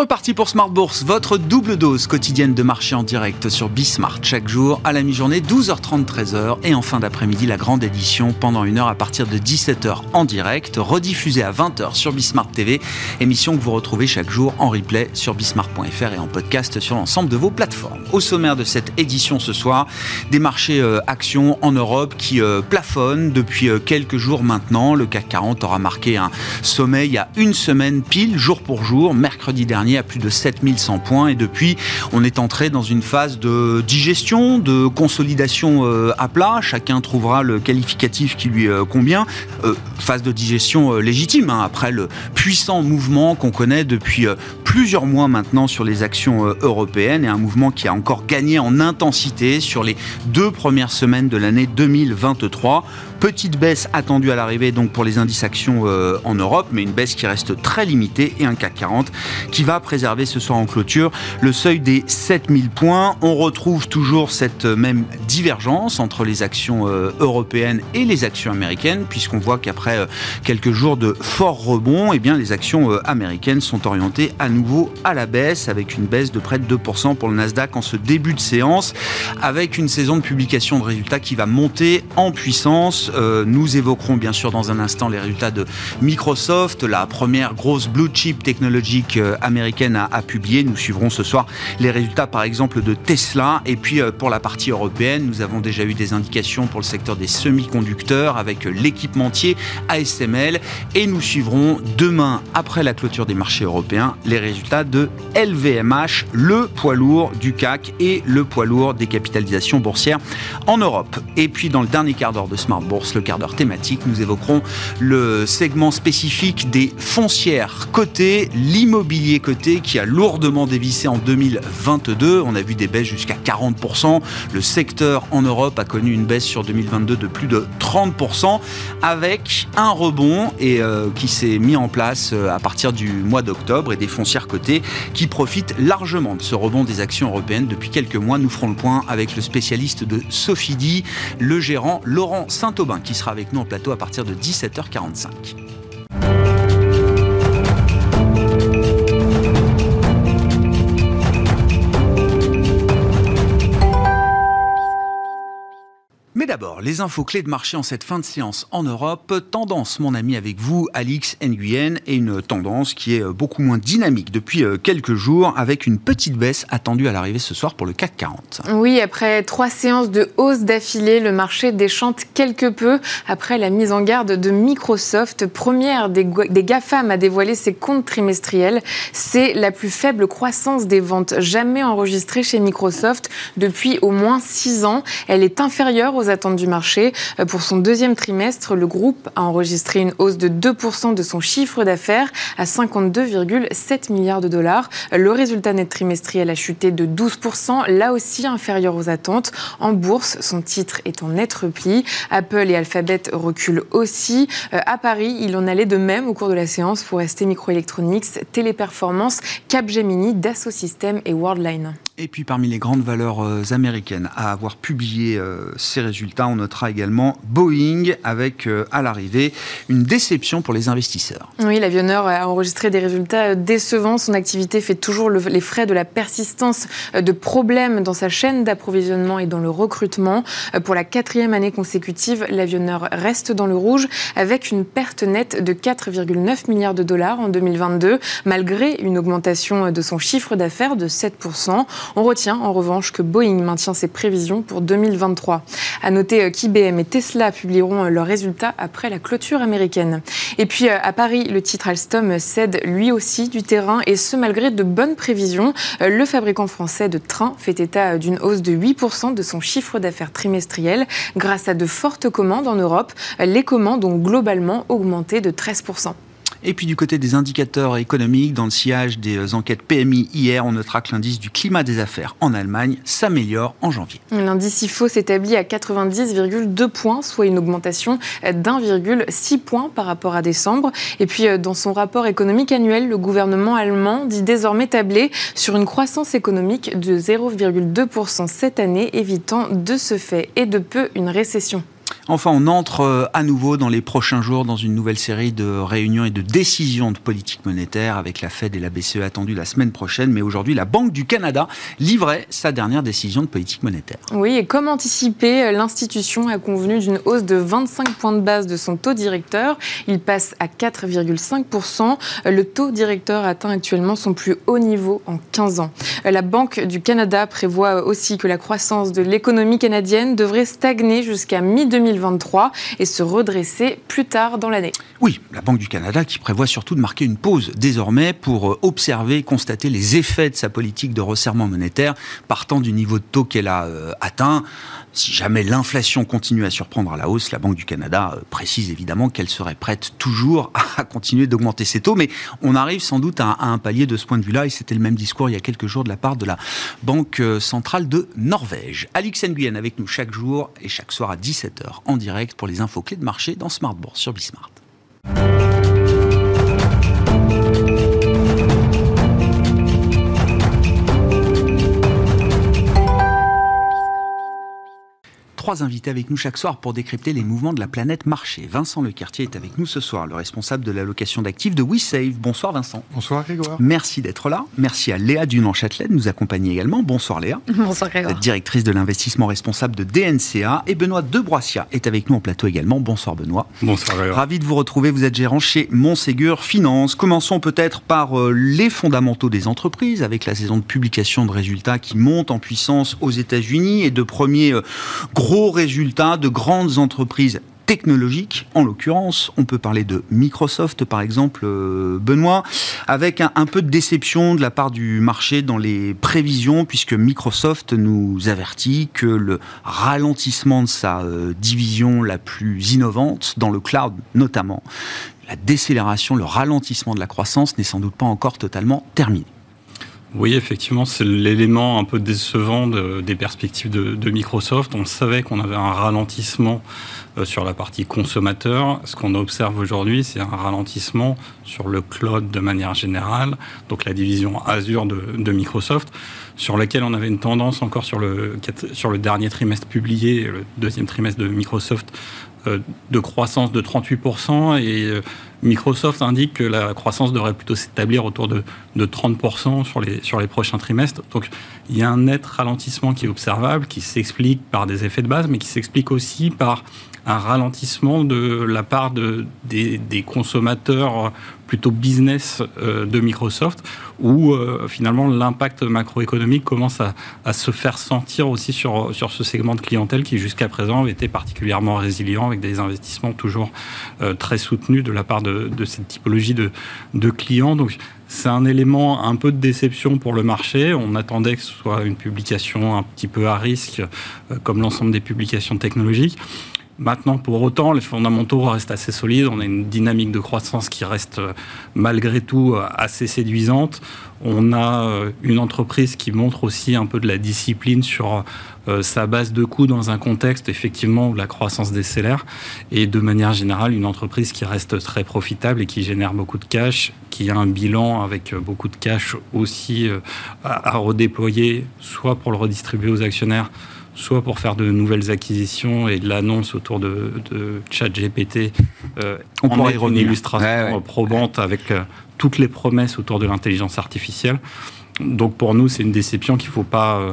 Reparti pour Smart Bourse, votre double dose quotidienne de marché en direct sur Bismart chaque jour à la mi-journée 12h30 13h et en fin d'après-midi la grande édition pendant une heure à partir de 17h en direct, rediffusée à 20h sur Bismart TV, émission que vous retrouvez chaque jour en replay sur bismart.fr et en podcast sur l'ensemble de vos plateformes. Au sommaire de cette édition ce soir, des marchés euh, actions en Europe qui euh, plafonnent depuis euh, quelques jours maintenant. Le CAC 40 aura marqué un sommet il y a une semaine pile, jour pour jour, mercredi dernier à plus de 7100 points. Et depuis on est entré dans une phase de digestion, de consolidation euh, à plat, chacun trouvera le qualificatif qui lui euh, convient, euh, phase de digestion légitime hein, après le puissant mouvement qu'on connaît depuis plusieurs mois maintenant sur les actions européennes. Et un mouvement qui a encore gagné en intensité sur les deux premières semaines de l'année 2023. Petite baisse attendue à l'arrivée donc pour les indices actions en Europe, mais une baisse qui reste très limitée et un CAC 40 qui va préserver ce soir en clôture le seuil des 7000 points. On retrouve toujours cette même divergence entre les actions euh, européennes et les actions américaines, puisqu'on voit qu'après euh, quelques jours de fort rebond, eh bien, les actions euh, américaines sont orientées à nouveau à la baisse, avec une baisse de près de 2% pour le Nasdaq en ce début de séance, avec une saison de publication de résultats qui va monter en puissance. Nous évoquerons bien sûr dans un instant les résultats de Microsoft, la première grosse blue chip technologique américaine américaine a, publié. Nous suivrons ce soir les résultats, par exemple, de Tesla. Et puis, euh, pour la partie européenne, nous avons déjà eu des indications pour le secteur des semi-conducteurs avec euh, l'équipementier ASML. Et nous suivrons demain, après la clôture des marchés européens, les résultats de LVMH, le poids lourd du CAC et le poids lourd des capitalisations boursières en Europe. Et puis, dans le dernier quart d'heure de Smart Bourse, le quart d'heure thématique, nous évoquerons le segment spécifique des foncières cotées, l'immobilier coté qui a lourdement dévissé en 2022. On a vu des baisses jusqu'à 40%. Le secteur en Europe a connu une baisse sur 2022 de plus de 30%, avec un rebond et, euh, qui s'est mis en place euh, à partir du mois d'octobre et des foncières cotées qui profitent largement de ce rebond des actions européennes depuis quelques mois. Nous ferons le point avec le spécialiste de Sophie le gérant Laurent Saint-Aubin, qui sera avec nous en plateau à partir de 17h45. D'abord, les infos clés de marché en cette fin de séance en Europe. Tendance, mon ami, avec vous, Alix Nguyen, et une tendance qui est beaucoup moins dynamique depuis euh, quelques jours, avec une petite baisse attendue à l'arrivée ce soir pour le CAC 40. Oui, après trois séances de hausse d'affilée, le marché déchante quelque peu après la mise en garde de Microsoft, première des, des GAFAM à dévoiler ses comptes trimestriels. C'est la plus faible croissance des ventes jamais enregistrée chez Microsoft depuis au moins six ans. Elle est inférieure aux attentes du marché. Euh, pour son deuxième trimestre, le groupe a enregistré une hausse de 2% de son chiffre d'affaires à 52,7 milliards de dollars. Le résultat net trimestriel a chuté de 12%, là aussi inférieur aux attentes. En bourse, son titre est en net repli. Apple et Alphabet reculent aussi. Euh, à Paris, il en allait de même au cours de la séance pour ST Microelectronics, Téléperformance, Capgemini, Dassault Systèmes et Worldline. Et puis parmi les grandes valeurs euh, américaines à avoir publié ces résultats, on notera également Boeing avec euh, à l'arrivée une déception pour les investisseurs. Oui, l'avionneur a enregistré des résultats décevants. Son activité fait toujours les frais de la persistance euh, de problèmes dans sa chaîne d'approvisionnement et dans le recrutement. Euh, pour la quatrième année consécutive, l'avionneur reste dans le rouge avec une perte nette de 4,9 milliards de dollars en 2022, malgré une augmentation de son chiffre d'affaires de 7%. On retient en revanche que Boeing maintient ses prévisions pour 2023. À noter euh, qu'IBM et Tesla publieront euh, leurs résultats après la clôture américaine. Et puis euh, à Paris, le titre Alstom cède lui aussi du terrain et ce malgré de bonnes prévisions. Le fabricant français de trains fait état d'une hausse de 8% de son chiffre d'affaires trimestriel grâce à de fortes commandes en Europe. Les commandes ont globalement augmenté de 13%. Et puis du côté des indicateurs économiques, dans le sillage des enquêtes PMI hier, on notera que l'indice du climat des affaires en Allemagne s'améliore en janvier. L'indice IFO s'établit à 90,2 points, soit une augmentation d'1,6 point par rapport à décembre. Et puis euh, dans son rapport économique annuel, le gouvernement allemand dit désormais tabler sur une croissance économique de 0,2% cette année, évitant de ce fait et de peu une récession. Enfin, on entre euh, à nouveau dans les prochains jours dans une nouvelle série de réunions et de décisions de politique monétaire avec la Fed et la BCE attendues la semaine prochaine. Mais aujourd'hui, la Banque du Canada livrait sa dernière décision de politique monétaire. Oui, et comme anticipé, euh, l'institution a convenu d'une hausse de 25 points de base de son taux directeur. Il passe à 4,5%. Euh, le taux directeur atteint actuellement son plus haut niveau en 15 ans. La Banque du Canada prévoit aussi que la croissance de l'économie canadienne devrait stagner jusqu'à mi-2020 2023 et se redresser plus tard dans l'année. Oui, la Banque du Canada qui prévoit surtout de marquer une pause désormais pour euh, observer, constater les effets de sa politique de resserrement monétaire partant du niveau de taux qu'elle a euh, atteint. Si jamais l'inflation continue à surprendre à la hausse, la Banque du Canada euh, précise évidemment qu'elle serait prête toujours à continuer d'augmenter ses taux, mais on arrive sans doute à, un palier de ce point de vue-là, et c'était le même discours il y a quelques jours de la part de la Banque centrale de Norvège. Alix Nguyen avec nous chaque jour et chaque soir à 17h en direct pour les infos clés de marché dans Smart sur Bismart. Trois invités avec nous chaque soir pour décrypter les mouvements de la planète marché. Vincent Lecartier est avec nous ce soir, le responsable de l'allocation d'actifs de WeSave. Bonsoir Vincent. Bonsoir Grégoire. Merci d'être là. Merci à Léa Dunan-Châtelet de nous accompagner également. Bonsoir Léa. Bonsoir Grégoire. directrice de l'investissement responsable de DNCA. Et Benoît Debroissia est avec nous en plateau également. Bonsoir Benoît. Bonsoir Grégoire. Ravi de vous retrouver. Vous êtes gérant chez Montségur Finance. Commençons peut-être par euh, les fondamentaux des entreprises avec la saison de publication de résultats qui monte en puissance aux États-Unis et de premiers euh, gros résultats de grandes entreprises technologiques, en l'occurrence, on peut parler de Microsoft par exemple, euh, Benoît, avec un, peu de déception de la part du marché dans les prévisions, puisque Microsoft nous avertit que le ralentissement de sa euh, division la plus innovante, dans le cloud notamment, la décélération, le ralentissement de la croissance n'est sans doute pas encore totalement terminé. Oui, effectivement, c'est l'élément un peu décevant des perspectives de, Microsoft. On savait qu'on avait un ralentissement euh, sur la partie consommateur. Ce qu'on observe aujourd'hui, c'est un ralentissement sur le cloud de manière générale, donc la division Azure de, Microsoft, sur laquelle on avait une tendance encore sur le, sur le dernier trimestre publié, le deuxième trimestre de Microsoft, euh, de croissance de 38% et euh, Microsoft indique que la croissance devrait plutôt s'établir autour de, 30% sur les, sur les prochains trimestres. Donc il y a un net ralentissement qui est observable, qui s'explique par des effets de base, mais qui s'explique aussi par un ralentissement de la part de, des, consommateurs plutôt business euh, de Microsoft, où euh, finalement l'impact macroéconomique commence à, se faire sentir aussi sur, sur ce segment de clientèle qui jusqu'à présent avait été particulièrement résilient avec des investissements toujours euh, très soutenus de la part de, cette typologie de, de clients. Donc c'est un élément un peu de déception pour le marché. On attendait que ce soit une publication un petit peu à risque, comme l'ensemble des publications technologiques. Maintenant, pour autant, les fondamentaux restent assez solides. On a une dynamique de croissance qui reste euh, malgré tout euh, assez séduisante. On a euh, une entreprise qui montre aussi un peu de la discipline sur sa base de coûts dans un contexte effectivement où la croissance décélère. Et de manière générale, une entreprise qui reste très profitable et qui génère beaucoup de cash, qui a un bilan avec beaucoup de cash aussi à redéployer, soit pour le redistribuer aux actionnaires, soit pour faire de nouvelles acquisitions et de l'annonce autour de, de ChatGPT. Euh, On pourrait une illustration probante avec euh, toutes les promesses autour de l'intelligence artificielle. Donc pour nous, c'est une déception qu'il ne faut pas euh,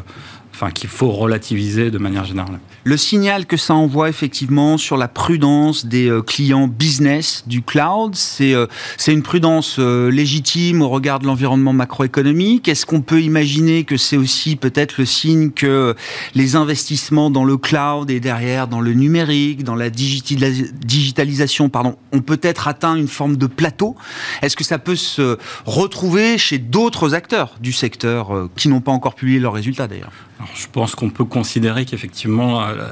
enfin, qu'il faut relativiser de manière générale. Le signal que ça envoie effectivement sur la prudence des euh, clients business du cloud, c'est euh, c'est une prudence euh, légitime au regard de l'environnement macroéconomique. Est-ce qu'on peut imaginer que c'est aussi peut-être le signe que les investissements dans le cloud et derrière dans le numérique, dans la digitalisation, pardon, ont peut-être atteint une forme de plateau? Est-ce que ça peut se retrouver chez d'autres acteurs du secteur qui n'ont pas encore publié leurs résultats d'ailleurs? Je pense qu'on peut considérer qu'effectivement, euh,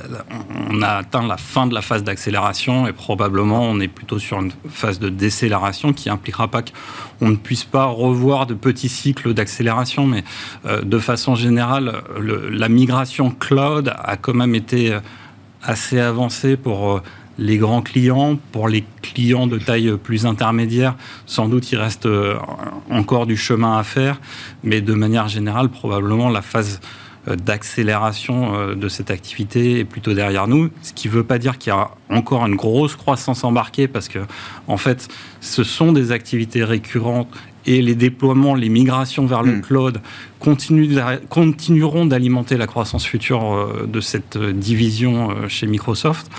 on a atteint la fin de la phase d'accélération et probablement on est plutôt sur une phase de décélération qui impliquera pas qu'on ne puisse pas revoir de petits cycles d'accélération, mais euh, de façon générale, la migration cloud a quand même été assez avancée pour euh, les grands clients. Pour les clients de taille plus intermédiaire, sans doute il reste encore du chemin à faire, mais de manière générale, probablement la phase euh, d'accélération euh, de cette activité est plutôt derrière nous, ce qui ne veut pas dire qu'il y a encore une grosse croissance embarquée, parce que en fait, ce sont des activités récurrentes et les déploiements, les migrations vers le hmm. cloud continueront d'alimenter la croissance future euh, de cette division chez Microsoft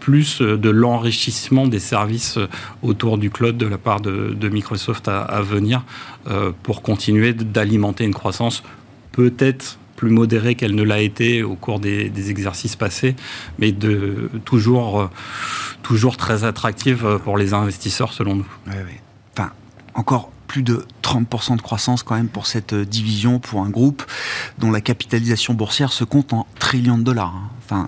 plus de l'enrichissement des services autour du cloud de la part de, Microsoft à, venir pour continuer d'alimenter une croissance peut-être plus modérée qu'elle ne l'a été au cours des, exercices passés, mais de toujours, euh, toujours très attractive pour les investisseurs selon nous. Enfin, encore plus de 30% de croissance quand même pour cette euh, division, pour un groupe dont la capitalisation boursière se compte en trillions de dollars. Hein. Enfin,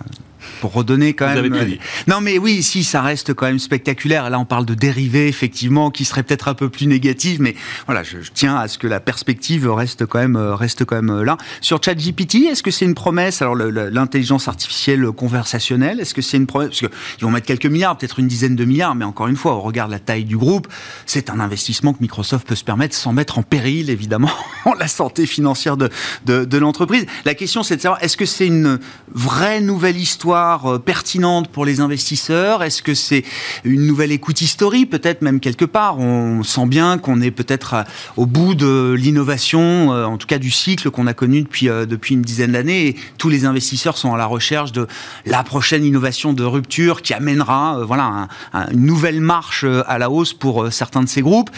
pour redonner quand même. Euh, non, mais oui, si ça reste quand même spectaculaire. Là, on parle de dérivés effectivement qui seraient peut-être un peu plus négatives, mais voilà, je, tiens à ce que la perspective reste quand même euh, reste quand même euh, là. Sur ChatGPT, est-ce que c'est une promesse? Alors l'intelligence artificielle conversationnelle, est-ce que c'est une promesse? Parce qu'ils vont mettre quelques milliards, peut-être une dizaine de milliards, mais encore une fois, au regard de la taille du groupe, c'est un investissement que Microsoft peut se permettre sans mettre en péril évidemment la santé financière de, de, de l'entreprise. La question, c'est de savoir est-ce que c'est une vraie nouvelle histoire euh, pertinente pour les investisseurs? Est-ce que c'est une nouvelle écoute historique Peut-être même quelque part? On sent bien qu'on est peut-être euh, au bout de l'innovation, euh, en tout cas du cycle qu'on a connu depuis, depuis une dizaine d'années. Et tous les investisseurs sont à la recherche de la prochaine innovation de rupture qui amènera une nouvelle marche à la hausse pour certains de ces groupes.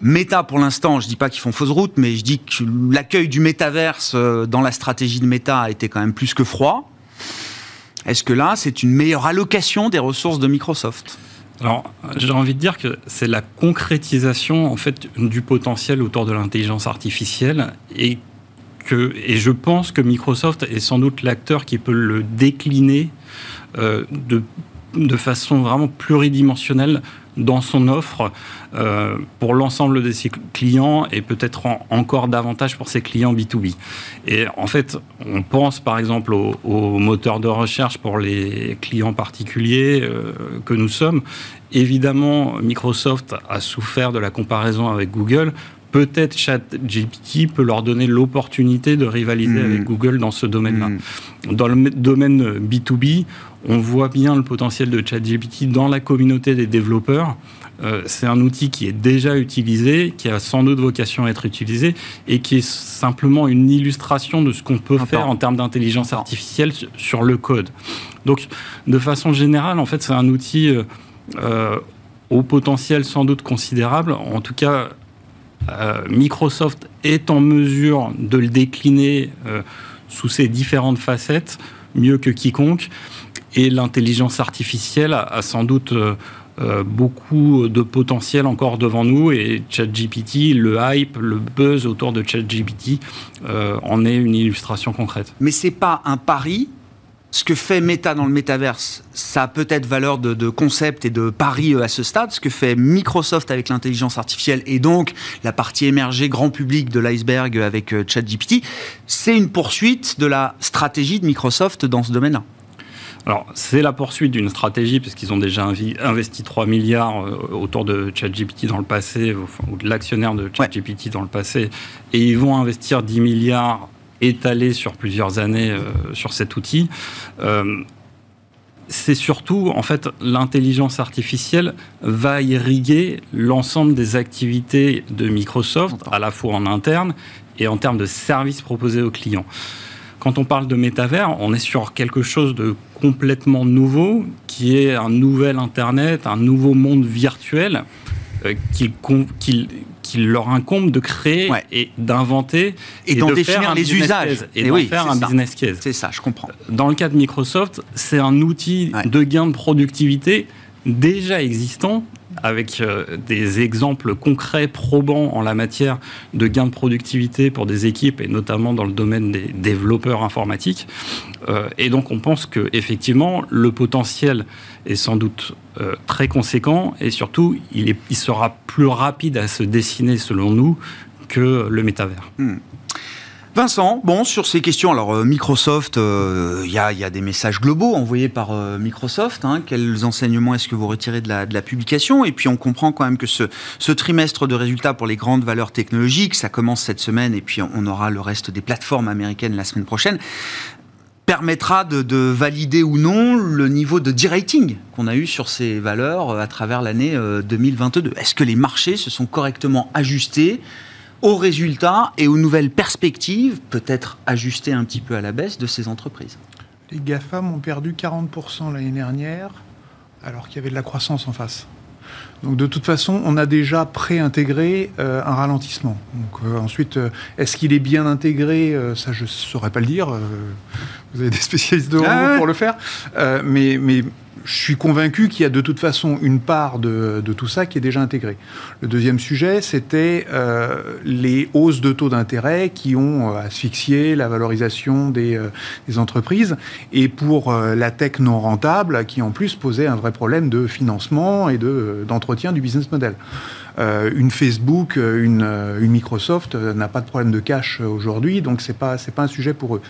Meta, pour l'instant, je dis pas qu'ils font fausse route, mais je dis que l'accueil du métaverse dans la stratégie de Meta a été quand même plus que froid. Est-ce que là, c'est une meilleure allocation des ressources de Microsoft? Alors, j'ai envie de dire que c'est la concrétisation en fait du potentiel autour de l'intelligence artificielle et que et je pense que Microsoft est sans doute l'acteur qui peut le décliner euh, de de façon vraiment pluridimensionnelle dans son offre euh, pour l'ensemble de ses clients et peut-être encore davantage pour ses clients B2B. Et en fait, on pense par exemple au, au moteur de recherche pour les clients particuliers euh, que nous sommes. Évidemment, Microsoft a souffert de la comparaison avec Google. Peut-être ChatGPT peut leur donner l'opportunité de rivaliser avec hmm. Google dans ce domaine-là. Hmm. Dans le domaine B2B, on voit bien le potentiel de ChatGPT dans la communauté des développeurs. Euh, c'est un outil qui est déjà utilisé, qui a sans doute vocation à être utilisé et qui est simplement une illustration de ce qu'on peut faire en termes d'intelligence artificielle sur le code. Donc, de façon générale, en fait, c'est un outil euh, euh, au potentiel sans doute considérable. En tout cas, Microsoft est en mesure de le décliner sous ses différentes facettes mieux que quiconque. Et l'intelligence artificielle a, sans doute euh, euh, beaucoup de potentiel encore devant nous et ChatGPT, le hype, le buzz autour de ChatGPT euh, en est une illustration concrète. Mais c'est pas un pari. Ce que fait Meta dans le métaverse, ça a peut-être valeur de, de, concept et de pari à ce stade. Ce que fait Microsoft avec l'intelligence artificielle et donc la partie émergée grand public de l'iceberg avec ChatGPT, c'est une poursuite de la stratégie de Microsoft dans ce domaine-là. Alors, c'est la poursuite d'une stratégie, puisqu'ils ont déjà investi 3 milliards euh, autour de ChatGPT dans le passé, ou de l'actionnaire de ChatGPT dans le passé, et ils vont investir 10 milliards étalés sur plusieurs années euh, sur cet outil. Euh, c'est surtout, en fait, l'intelligence artificielle va irriguer l'ensemble des activités de Microsoft, à la fois en interne et en termes de services proposés aux clients. Quand on parle de métavers, on est sur quelque chose de complètement nouveau, qui est un nouvel Internet, un nouveau monde virtuel euh, qu'il leur incombe de créer et d'inventer et, d'en définir les usages. et, d'en faire un business case. C'est ça, je comprends. Dans le cas de Microsoft, c'est un outil de gain de productivité déjà existant avec euh, des exemples concrets, probants en la matière de gains de productivité pour des équipes et notamment dans le domaine des développeurs informatiques. Euh, et donc on pense que effectivement le potentiel est sans doute euh, très conséquent et surtout il, sera plus rapide à se dessiner selon nous que le métavers. Hmm. Vincent, bon, sur ces questions, alors euh, Microsoft, il euh, y, a, des messages globaux envoyés par euh, Microsoft. Hein. quels enseignements est-ce que vous retirez de la, publication? Et puis on comprend quand même que ce, trimestre de résultats pour les grandes valeurs technologiques, ça commence cette semaine et puis on aura le reste des plateformes américaines la semaine prochaine permettra de, de, valider ou non le niveau de de-rating qu'on a eu sur ces valeurs à travers l'année 2022. Est-ce que les marchés se sont correctement ajustés? Aux résultats et aux nouvelles perspectives, peut-être ajustées un petit peu à la baisse de ces entreprises. Les GAFAM ont perdu 40% l'année dernière, alors qu'il y avait de la croissance en face. Donc de toute façon, on a déjà préintégré euh, un ralentissement. Donc, euh, ensuite, euh, est-ce qu'il est bien intégré Ça, je ne saurais pas le dire. vous avez des spécialistes de ah pour le faire. mais, mais je suis convaincu qu'il y a de toute façon une part de, tout ça qui est déjà intégrée. Le deuxième sujet, c'était euh, les hausses de taux d'intérêt qui ont euh, asphyxié la valorisation des, euh, entreprises et pour la tech non rentable qui en plus posait un vrai problème de financement et d'entretien du business model. Euh, une Facebook, euh, une, euh, une Microsoft n'a pas de problème de cash aujourd'hui, donc c'est pas c'est pas un sujet pour eux.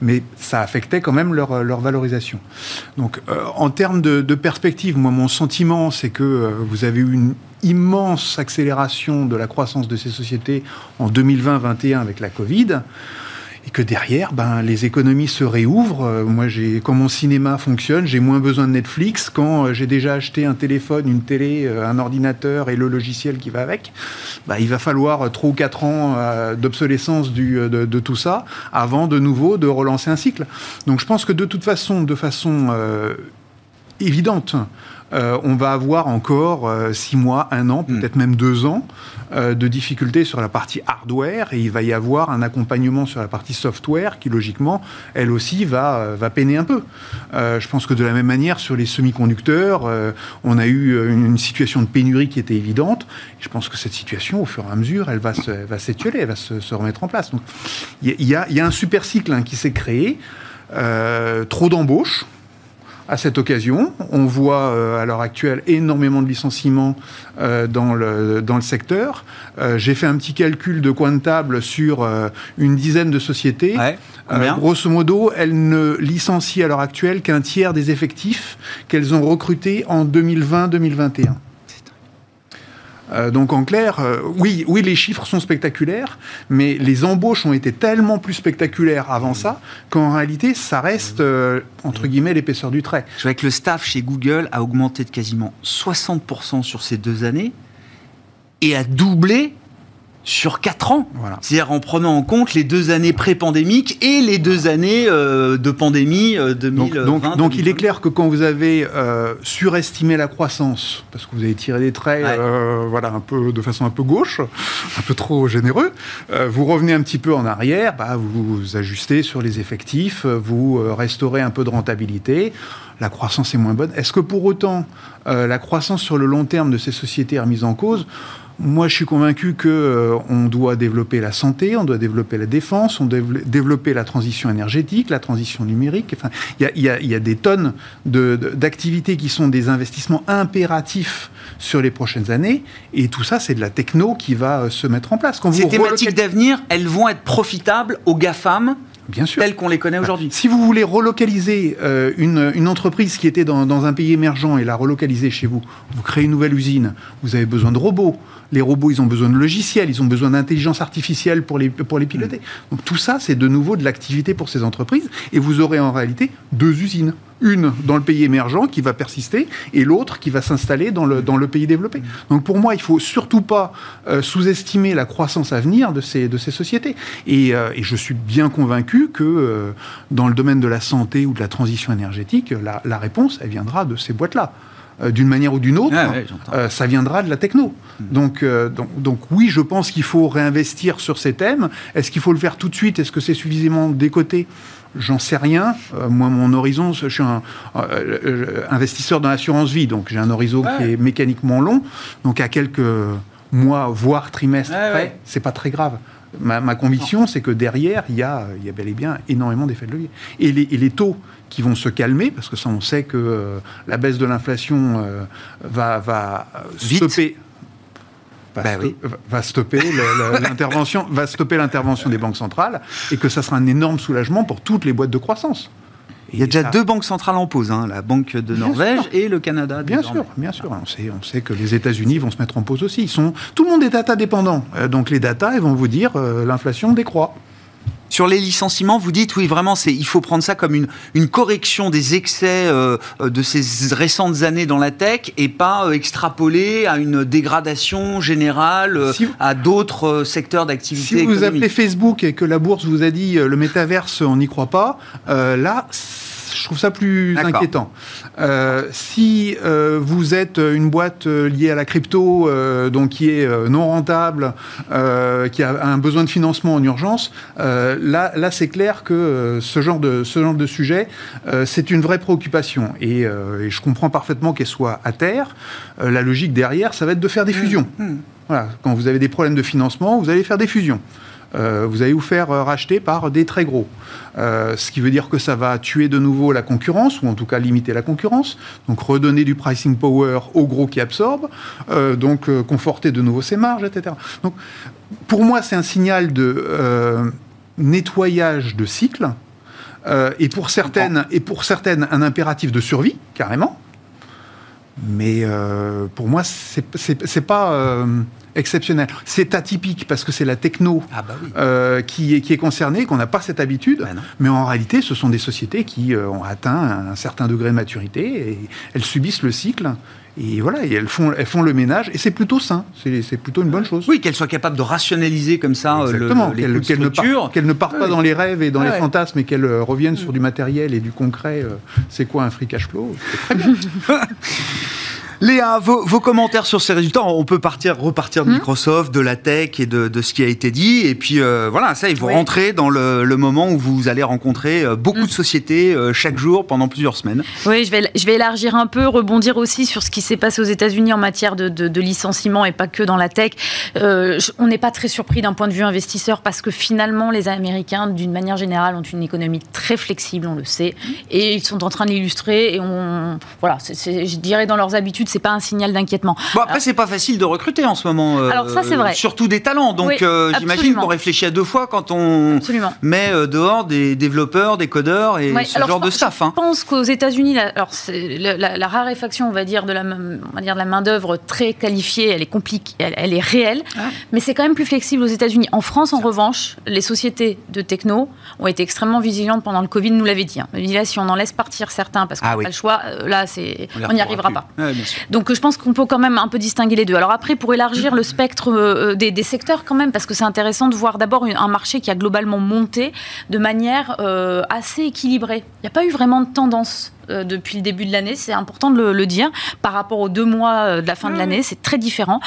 Mais ça affectait quand même leur, leur valorisation. Donc en termes de, de, perspective, moi mon sentiment c'est que vous avez eu une immense accélération de la croissance de ces sociétés en 2020-21 avec la Covid et que derrière, ben, les économies se réouvrent. Euh, moi, j'ai, quand mon cinéma fonctionne, j'ai moins besoin de Netflix. Quand euh, j'ai déjà acheté un téléphone, une télé, euh, un ordinateur et le logiciel qui va avec, ben, il va falloir 3 ou 4 ans d'obsolescence de, tout ça avant de nouveau de relancer un cycle. Donc je pense que de toute façon, de façon évidente, euh, on va avoir encore euh, six mois, un an, hmm. peut-être même deux ans euh, de difficultés sur la partie hardware et il va y avoir un accompagnement sur la partie software qui, logiquement, elle aussi va, va peiner un peu. je pense que de la même manière, sur les semi-conducteurs, on a eu une, situation de pénurie qui était évidente. Je pense que cette situation, au fur et à mesure, elle va s'étioler, elle va se, remettre en place. Donc, il y, a un super cycle hein, qui s'est créé. trop d'embauches, à cette occasion. On voit euh, à l'heure actuelle énormément de licenciements euh, dans, le, dans le secteur. Euh, j'ai fait un petit calcul de coin de table sur une dizaine de sociétés. grosso modo, elles ne licencient à l'heure actuelle qu'un tiers des effectifs qu'elles ont recrutés en 2020-2021. Euh, donc en clair, euh, oui, oui, les chiffres sont spectaculaires, mais les embauches ont été tellement plus spectaculaires avant ça qu'en réalité, ça reste euh, entre guillemets l'épaisseur du trait. Je vois que le staff chez Google a augmenté de quasiment 60% sur ces deux années et a doublé sur 4 ans. C'est-à-dire en prenant en compte les deux années pré-pandémiques et les deux années euh, de pandémie 2020. Euh, donc, donc, il est clair que quand vous avez euh, surestimé la croissance, parce que vous avez tiré des traits voilà, un peu, de façon un peu gauche, un peu trop généreux, vous revenez un petit peu en arrière, bah, vous, vous ajustez sur les effectifs, vous restaurez un peu de rentabilité la croissance est moins bonne. Est-ce que pour autant la croissance sur le long terme de ces sociétés est remise en cause moi, je suis convaincu que euh, on doit développer la santé, on doit développer la défense, on doit développer la transition énergétique, la transition numérique. Enfin, il y, y a, des tonnes d'activités qui sont des investissements impératifs sur les prochaines années, et tout ça, c'est de la techno qui va euh, se mettre en place. Ces thématiques d'avenir, elles vont être profitables aux GAFAM Bien sûr. telles qu'on les connaît aujourd'hui. Si vous voulez relocaliser euh, une, entreprise qui était dans, dans, un pays émergent et la relocaliser chez vous, vous créez une nouvelle usine, vous avez besoin de robots, les robots, ils ont besoin de logiciels, ils ont besoin d'intelligence artificielle pour les, pour les piloter. Donc tout ça, c'est de nouveau de l'activité pour ces entreprises. Et vous aurez en réalité deux usines. Une dans le pays émergent qui va persister et l'autre qui va s'installer dans le, dans le pays développé. Donc pour moi, il faut surtout pas euh, sous-estimer la croissance à venir de ces, de ces sociétés. Et, euh, et je suis bien convaincu que euh, dans le domaine de la santé ou de la transition énergétique, la, la réponse, elle viendra de ces boîtes-là. euh, d'une manière ou d'une autre, Ah ouais, euh, ça viendra de la techno. Donc, euh, donc, donc oui, je pense qu'il faut réinvestir sur ces thèmes. Est-ce qu'il faut le faire tout de suite? Est-ce que c'est suffisamment décoté? J'en sais rien. Euh, moi, mon horizon, je suis un euh, euh, investisseur dans l'assurance vie, donc j'ai un horizon qui est mécaniquement long. Donc à quelques mois, voire trimestres Ouais, près, ouais. c'est pas très grave. Ma, ma conviction, c'est que derrière, il y, a, il y a bel et bien énormément d'effets de levier. Et les, et les taux qui vont se calmer, parce que ça, on sait que euh, la baisse de l'inflation euh, va, va Vite. stopper. Va, Bah oui. va stopper l'intervention, va stopper l'intervention des banques centrales, et que ça sera un énorme soulagement pour toutes les boîtes de croissance. Il y a déjà ça- deux banques centrales en pause, hein, la Banque de Bien Norvège sûr. et le Canada. Bien sûr, bien sûr. On sait, on sait que les États-Unis vont se mettre en pause aussi. Ils sont, tout le monde est data dépendant. Euh, donc les data, ils vont vous dire euh, l'inflation décroît. Sur les licenciements, vous dites oui, vraiment, c'est il faut prendre ça comme une, une correction des excès euh, euh, de ces récentes années dans la tech et pas euh, extrapoler à une dégradation générale euh, Si vous- à d'autres secteurs d'activité. Si vous économique. appelez Facebook et que la bourse vous a dit le métaverse, on n'y croit pas, là, je trouve ça plus inquiétant. Euh, si euh, vous êtes une boîte euh, liée à la crypto, euh, donc qui est non rentable, qui a un besoin de financement en urgence, là, là c'est clair que ce genre de ce genre de sujet, c'est une vraie préoccupation. Et, et je comprends parfaitement qu'elle soit à terre. La logique derrière, ça va être de faire des fusions. Voilà, quand vous avez des problèmes de financement, vous allez faire des fusions. Euh, vous allez vous faire euh, racheter par des très gros. Euh, ce qui veut dire que ça va tuer de nouveau la concurrence, ou en tout cas limiter la concurrence, donc redonner du pricing power aux gros qui absorbent, donc conforter de nouveau ses marges, etc. Donc pour moi, c'est un signal de nettoyage de cycle, et, pour certaines, et pour certaines, un impératif de survie, carrément. Mais euh, pour moi, c'est pas euh, exceptionnel. C'est atypique parce que c'est la techno Ah bah oui. euh, qui, est, qui est concernée, qu'on n'a pas cette habitude. Bah mais en réalité, ce sont des sociétés qui ont atteint un certain degré de maturité et elles subissent le cycle. Et voilà, et elles font, elles font le ménage. Et c'est plutôt sain. C'est plutôt une bonne chose. Oui, qu'elle soit capable de rationaliser comme ça le- Exactement. le- les Qu'elles qu'elles ne, partent- qu'elles pas dans les rêves et dans Ouais, les ouais. fantasmes et qu'elles reviennent sur du matériel et du concret. c'est quoi un free cash flow? C'est très bien. Léa, vos, vos commentaires sur ces résultats, on peut partir, repartir de Hmm. Microsoft, de la tech et de, de ce qui a été dit. Et puis euh, voilà, ça, il faut Oui. rentrer dans le, le moment où vous allez rencontrer euh, beaucoup Hmm. de sociétés euh, chaque jour pendant plusieurs semaines. Oui, je vais, je vais élargir un peu, rebondir aussi sur ce qui s'est passé aux États-Unis en matière de, de, de licenciement et pas que dans la tech. Euh, on n'est pas très surpris d'un point de vue investisseur parce que finalement, les Américains, d'une manière générale, ont une économie très flexible, on le sait, et ils sont en train de l'illustrer. Et on, voilà, c'est- je dirais dans leurs habitudes, c'est pas un signal d'inquiétement. Bon, après, c'est pas facile de recruter en ce moment. euh, Alors, ça, c'est vrai. Surtout des talents. Donc, Oui, euh, j'imagine qu'on réfléchit à deux fois quand on Absolument. met euh, dehors des développeurs, des codeurs et Ouais, ce alors genre de staff. hein. Je pense qu'aux États-Unis, la, alors la, la- la raréfaction, on va dire, de la, on va dire de la main d'œuvre très qualifiée, elle est compliquée, elle, elle est réelle, Ah. mais c'est quand même plus flexible aux États-Unis. En France, en revanche, les sociétés de techno ont été extrêmement vigilantes pendant le Covid, nous l'avait dit. hein. Là, si on en laisse partir certains parce qu'on Ah n'a oui. pas le choix, là, c'est, on n'y arrivera plus. pas. Ouais, bien sûr. Donc euh, je pense qu'on peut quand même un peu distinguer les deux. Alors après, pour élargir le spectre euh, des, des secteurs quand même, parce que c'est intéressant de voir d'abord un marché qui a globalement monté de manière euh, assez équilibrée. Il n'y a pas eu vraiment de tendance. Euh, depuis le début de l'année, c'est important de le, le dire. Par rapport aux deux mois euh, de la fin de l'année, c'est très différent.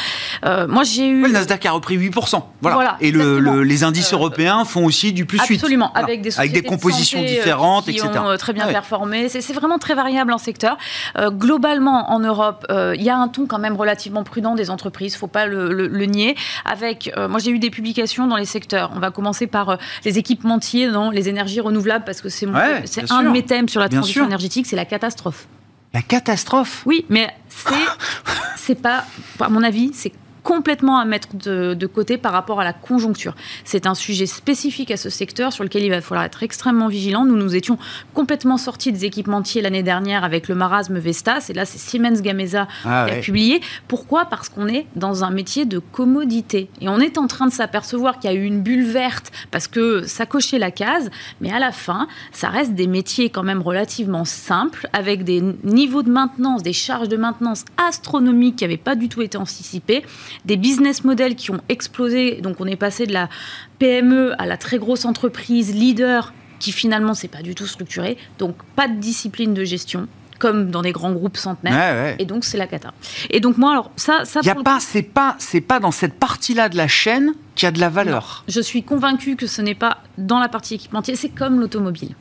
Euh, moi, j'ai eu le Nasdaq a repris 8%. Voilà. Voilà, et le- exactement. le- les indices Euh, européens font aussi du plus 8. Absolument, Voilà. avec des Avec sociétés des compositions de santé, différentes, qui etc. ont très bien Ouais. performé. C'est vraiment très variable en secteur. Euh, globalement, en Europe, euh, il y a un ton quand même relativement prudent des entreprises, faut pas le, le- le nier. Avec, euh, moi j'ai eu des publications dans les secteurs. On va commencer par euh, les équipementiers dans les énergies renouvelables parce que c'est Ouais, un sûr. de mes thèmes sur la transition énergétique, c'est la catastrophe. La catastrophe? Oui, mais c'est c'est pas, à mon avis, c'est complètement à mettre de, de côté par rapport à la conjoncture. C'est un sujet spécifique à ce secteur sur lequel il va falloir être extrêmement vigilant. Nous nous étions complètement sortis des équipementiers l'année dernière avec le marasme Vestas et là c'est Siemens Gamesa Ah qui a ouais. publié. Pourquoi? Parce qu'on est dans un métier de commodité et on est en train de s'apercevoir qu'il y a eu une bulle verte parce que ça cochait la case, mais à la fin, ça reste des métiers quand même relativement simples avec des niveaux de maintenance, des charges de maintenance astronomiques qui n'avaient pas du tout été anticipées, des business models qui ont explosé. Donc on est passé de la PME à la très grosse entreprise leader qui finalement c'est pas du tout structuré. Donc pas de discipline de gestion comme dans des grands groupes centenaires. Et donc, c'est la cata. Et donc, moi, alors, ça. ça y a pas, c'est pas, c'est pas dans cette partie-là de la chaîne qu'il y a de la valeur. je suis convaincue que ce n'est pas dans la partie équipementière. C'est comme l'automobile.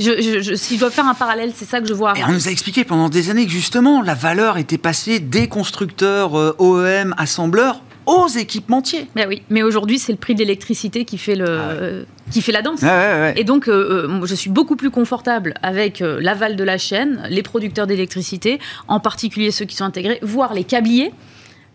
Je, si je dois faire un parallèle, c'est ça que je vois. Et on nous a expliqué pendant des années que justement, la valeur était passée des constructeurs euh, OEM, assembleurs, aux équipementiers. Mais oui, mais aujourd'hui, c'est le prix de l'électricité qui fait le. Ah qui fait la danse. et donc, euh, euh, je suis beaucoup plus confortable avec l'aval de la chaîne, les producteurs d'électricité, en particulier ceux qui sont intégrés, voire les câbliers,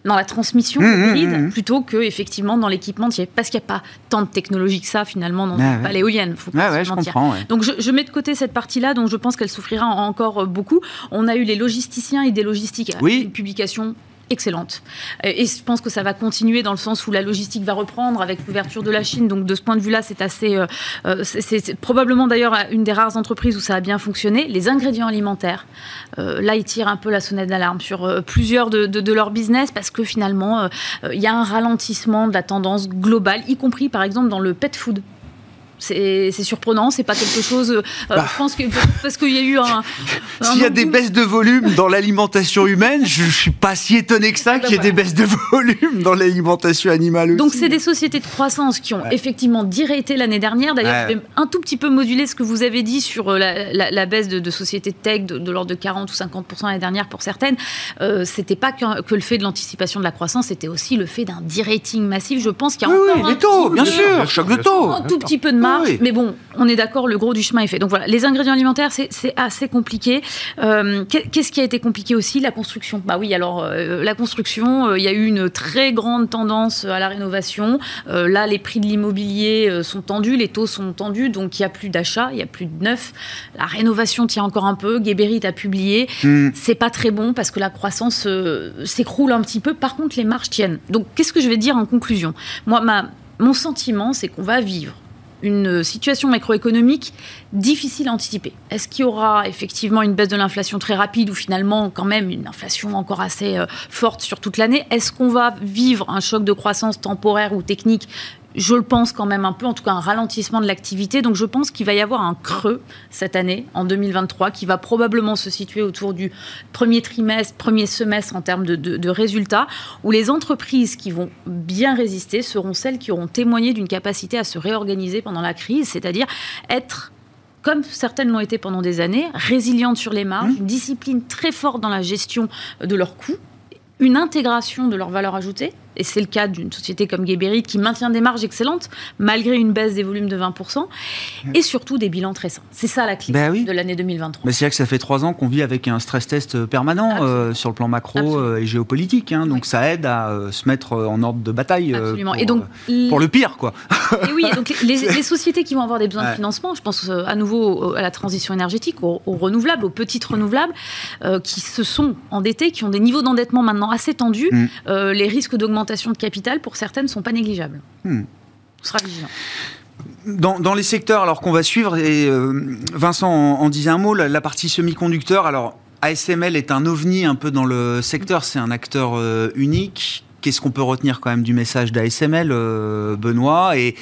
dans la transmission mmh, hybride mmh, mmh. plutôt que effectivement dans l'équipementier parce qu'il n'y a pas tant de technologie que ça finalement dans ah, l'éolienne faut pas je comprends, donc je, mets de côté cette partie là dont je pense qu'elle souffrira encore beaucoup on a eu les logisticiens et des logistiques oui. une publication excellente. Et je pense que ça va continuer dans le sens où la logistique va reprendre avec l'ouverture de la Chine. Donc de ce point de vue-là, c'est assez, euh, euh, c'est probablement d'ailleurs une des rares entreprises où ça a bien fonctionné. Les ingrédients alimentaires, euh, là, ils tirent un peu la sonnette d'alarme sur plusieurs de, de, leur business parce que finalement, il y a un ralentissement de la tendance globale, y compris par exemple dans le pet food. C'est surprenant, c'est pas quelque chose. Euh, bah. Je pense que parce qu'il y a eu un. S'il y a des baisses de volume dans l'alimentation humaine, je, ne suis pas si étonné que ça bah, qu'il y ait des baisses de volume dans l'alimentation animale aussi. Donc c'est des sociétés de croissance qui ont effectivement dirété l'année dernière. D'ailleurs, je vais un tout petit peu moduler ce que vous avez dit sur euh, la, baisse de, sociétés de tech de, l'ordre de 40 ou 50 l'année dernière pour certaines. Euh, c'était pas que, le fait de l'anticipation de la croissance, c'était aussi le fait d'un derating massif. Je pense qu'il y a encore oui, les taux, bien sûr, choc de taux, un tout petit peu de mais bon, on est d'accord, le gros du chemin est fait. Donc voilà, les ingrédients alimentaires, c'est assez compliqué. Euh, qu'est-ce qui a été compliqué aussi? La construction. Bah oui, alors euh, la construction, euh, il y a eu une très grande tendance à la rénovation. là, les prix de l'immobilier sont tendus, les taux sont tendus, donc il n'y a plus d'achat, il n'y a plus de neuf. La rénovation tient encore un peu. Geberit a publié. Hmm. C'est pas très bon parce que la croissance s'écroule un petit peu. Par contre, les marges tiennent. Donc, qu'est-ce que je vais dire en conclusion? Moi, ma, mon sentiment, c'est qu'on va vivre une situation macroéconomique difficile à anticiper. Est-ce qu'il y aura effectivement une baisse de l'inflation très rapide ou finalement quand même une inflation encore assez euh, forte sur toute l'année? Est-ce qu'on va vivre un choc de croissance temporaire ou technique je le pense quand même un peu, en tout cas un ralentissement de l'activité. Donc je pense qu'il va y avoir un creux cette année, en 2023, qui va probablement se situer autour du premier trimestre, premier semestre en termes de, résultats, où les entreprises qui vont bien résister seront celles qui auront témoigné d'une capacité à se réorganiser pendant la crise, c'est-à-dire être comme certaines l'ont été pendant des années, résilientes sur les marges, mmh. une discipline très forte dans la gestion de leurs coûts, une intégration de leur valeur ajoutée, et c'est le cas d'une société comme Geberit qui maintient des marges excellentes malgré une baisse des volumes de 20%, et surtout des bilans très sains. C'est ça la clé bah de l'année 2023. Mais c'est vrai que ça fait trois ans qu'on vit avec un stress test euh, permanent euh, sur le plan macro euh, et géopolitique, hein. donc ça aide à se mettre en ordre de bataille pour, et donc, pour le pire. Quoi. Et oui, donc les, sociétés qui vont avoir des besoins de financement, je pense à nouveau à la transition énergétique, aux, renouvelables, aux petites renouvelables, qui se sont endettées, qui ont des niveaux d'endettement maintenant assez tendus, mm. les risques d'augmentation de capital, pour certaines, ne sont pas négligeables. Hmm. On sera vigilant. Dans, les secteurs alors qu'on va suivre, et euh, Vincent en, disait un mot, la, partie semi-conducteur, alors ASML est un ovni un peu dans le secteur, c'est un acteur euh, unique. Qu'est-ce qu'on peut retenir quand même du message d'ASML, euh, Benoît? Et,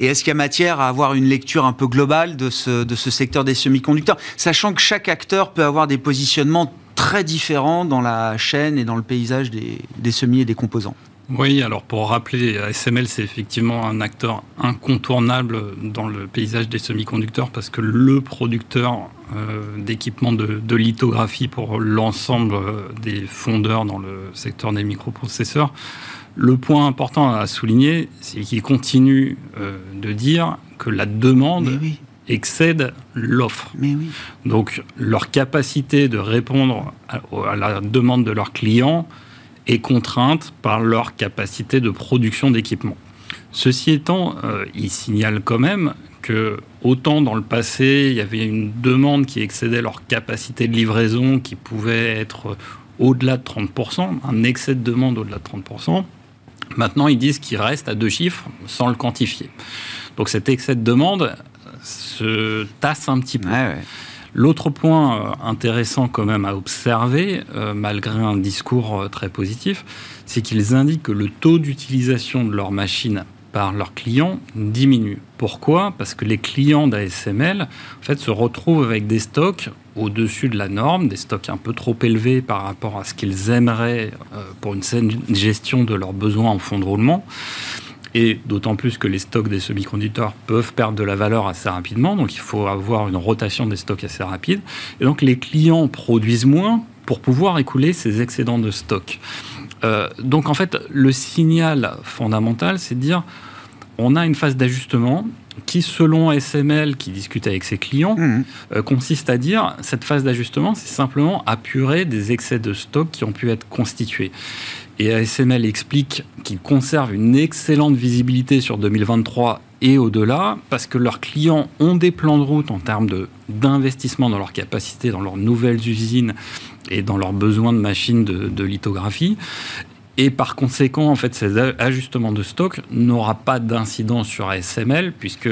est-ce qu'il y a matière à avoir une lecture un peu globale de ce, de ce secteur des semi-conducteurs? Sachant que chaque acteur peut avoir des positionnements très différents dans la chaîne et dans le paysage des, des semis et des composants. Oui, alors pour rappeler, ASML, c'est effectivement un acteur incontournable dans le paysage des semi-conducteurs parce que le producteur euh, d'équipements de, lithographie pour l'ensemble euh, des fondeurs dans le secteur des microprocesseurs. Le point important à souligner, c'est qu'il continue euh, de dire que la demande excède l'offre. Donc leur capacité de répondre à la demande de leurs clients est contrainte par leur capacité de production d'équipements. Ceci étant, euh, il signale quand même que autant dans le passé, il y avait une demande qui excédait leur capacité de livraison, qui pouvait être au-delà de 30%, un excès de demande au-delà de 30%, maintenant ils disent qu'il reste à deux chiffres sans le quantifier. Donc cet excès de demande se tasse un petit peu. L'autre point euh, intéressant quand même à observer, euh, malgré un discours euh, très positif, c'est qu'ils indiquent que le taux d'utilisation de leurs machines par leurs clients diminue. Pourquoi? Parce que les clients d'ASML se retrouvent avec des stocks au-dessus de la norme, des stocks un peu trop élevés par rapport à ce qu'ils aimeraient pour une saine gestion de leurs besoins en fonds de roulement. Et d'autant plus que les stocks des semi-conducteurs peuvent perdre de la valeur assez rapidement, donc il faut avoir une rotation des stocks assez rapide. Et donc les clients produisent moins pour pouvoir écouler ces excédents de stock. Euh, donc en fait, le signal fondamental, c'est de dire on a une phase d'ajustement qui, selon SML, qui discute avec ses clients, mmh. euh, consiste à dire cette phase d'ajustement, c'est simplement apurer des excès de stock qui ont pu être constitués. Et ASML explique qu'ils conservent une excellente visibilité sur 2023 et au-delà, parce que leurs clients ont des plans de route en termes d'investissement dans leur capacité, dans leurs nouvelles usines et dans leurs besoins de machines de, de lithographie. Et par conséquent, en fait, ces ajustements de stock n'aura pas d'incidence sur ASML, puisque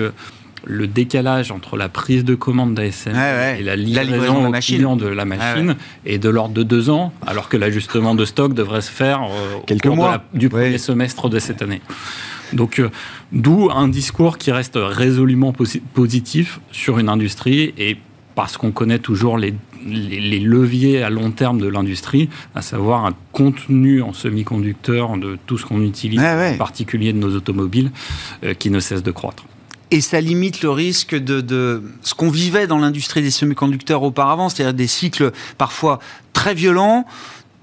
le décalage entre la prise de commande d'ASML et la livraison, au client de la machine est de l'ordre de deux ans, alors que l'ajustement de stock devrait se faire euh, Quelques mois. du premier semestre de cette année. Donc, euh, d'où un discours qui reste résolument positif sur une industrie et parce qu'on connaît toujours les, les, leviers à long terme de l'industrie, à savoir un contenu en semi-conducteur de tout ce qu'on utilise, en particulier de nos automobiles, euh, qui ne cesse de croître. Et ça limite le risque de, ce qu'on vivait dans l'industrie des semi-conducteurs auparavant, c'est-à-dire des cycles parfois très violents,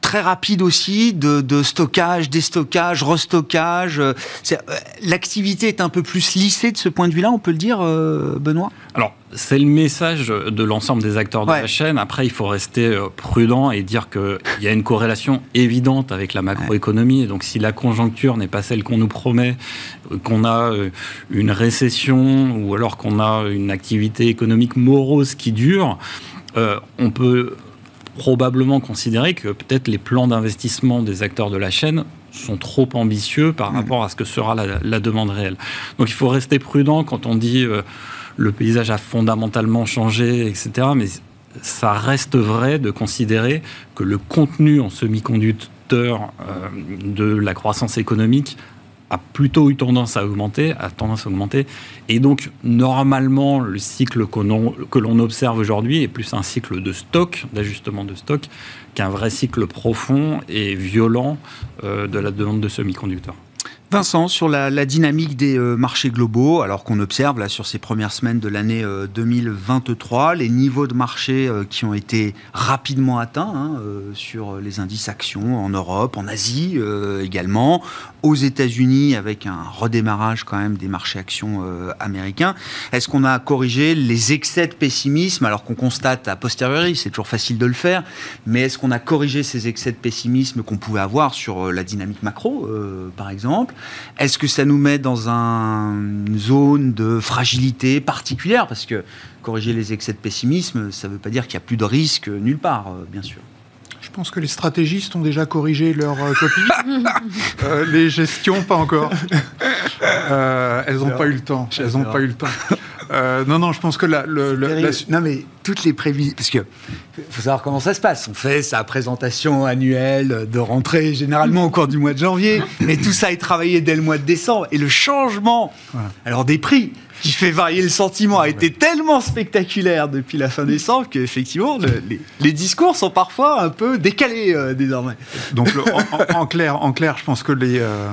très rapide aussi de, de stockage, déstockage, restockage. Euh, euh, l'activité est un peu plus lissée de ce point de vue-là, on peut le dire, euh, Benoît? Alors, c'est le message de l'ensemble des acteurs de la chaîne. Après, il faut rester prudent et dire qu'il y a une corrélation évidente avec la macroéconomie. Et donc, si la conjoncture n'est pas celle qu'on nous promet, qu'on a une récession ou alors qu'on a une activité économique morose qui dure, on peut probablement considérer que peut-être les plans d'investissement des acteurs de la chaîne sont trop ambitieux par rapport à ce que sera la, demande réelle. Donc il faut rester prudent quand on dit euh, le paysage a fondamentalement changé, etc. Mais ça reste vrai de considérer que le contenu en semi-conducteur euh, de la croissance économique a plutôt eu tendance à augmenter, a tendance à augmenter. Et donc, normalement, le cycle que l'on observe aujourd'hui est plus un cycle de stock, d'ajustement de stock, qu'un vrai cycle profond et violent euh, de la demande de semi-conducteurs. Vincent, sur la, dynamique des euh, marchés globaux, alors qu'on observe là sur ces premières semaines de l'année 2023, euh, les niveaux de marché euh, qui ont été rapidement atteints hein, sur les indices actions en Europe, en Asie également, aux États-Unis avec un redémarrage quand même des marchés actions américains. Est-ce qu'on a corrigé les excès de pessimisme alors qu'on constate a posteriori, c'est toujours facile de le faire, mais est-ce qu'on a corrigé ces excès de pessimisme qu'on pouvait avoir sur la dynamique macro, par exemple? Est-ce que ça nous met dans une zone de fragilité particulière? Parce que corriger les excès de pessimisme, ça ne veut pas dire qu'il n'y a plus de risque nulle part, euh, bien sûr. Je pense que les stratégistes ont déjà corrigé leur euh, copie. Euh, les gestions, pas encore. elles n'ont pas eu le temps. Elles n'ont pas eu le temps. Euh, non, non, je pense que la, le, Non, mais toutes les prévisions. Parce que faut savoir comment ça se passe. On fait sa présentation annuelle de rentrée, généralement au cours du mois de janvier. mais tout ça est travaillé dès le mois de décembre. Et le changement, alors des prix, qui fait varier le sentiment, a été tellement spectaculaire depuis la fin décembre qu'effectivement, les, discours sont parfois un peu décalés euh, désormais. Donc, en, clair, en clair, je pense que les. Euh,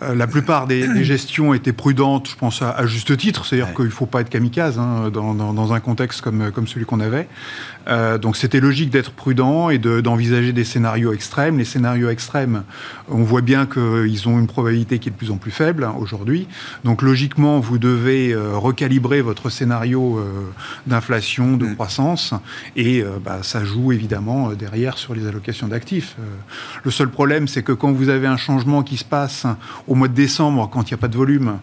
la plupart des, gestions étaient prudentes, je pense à, juste titre, c'est-à-dire qu'il ne faut pas être kamikaze hein, dans, un contexte comme, comme celui qu'on avait. Euh, donc c'était logique d'être prudent et d'envisager des scénarios extrêmes. Les scénarios extrêmes, on voit bien qu'ils ont une probabilité qui est de plus en plus faible hein, aujourd'hui. Donc logiquement, vous devez euh, recalibrer votre scénario d'inflation, de mm. croissance, et bah, ça joue évidemment derrière sur les allocations d'actifs. le seul problème, c'est que quand vous avez un changement qui se passe au mois de décembre, quand il n'y a pas de volume,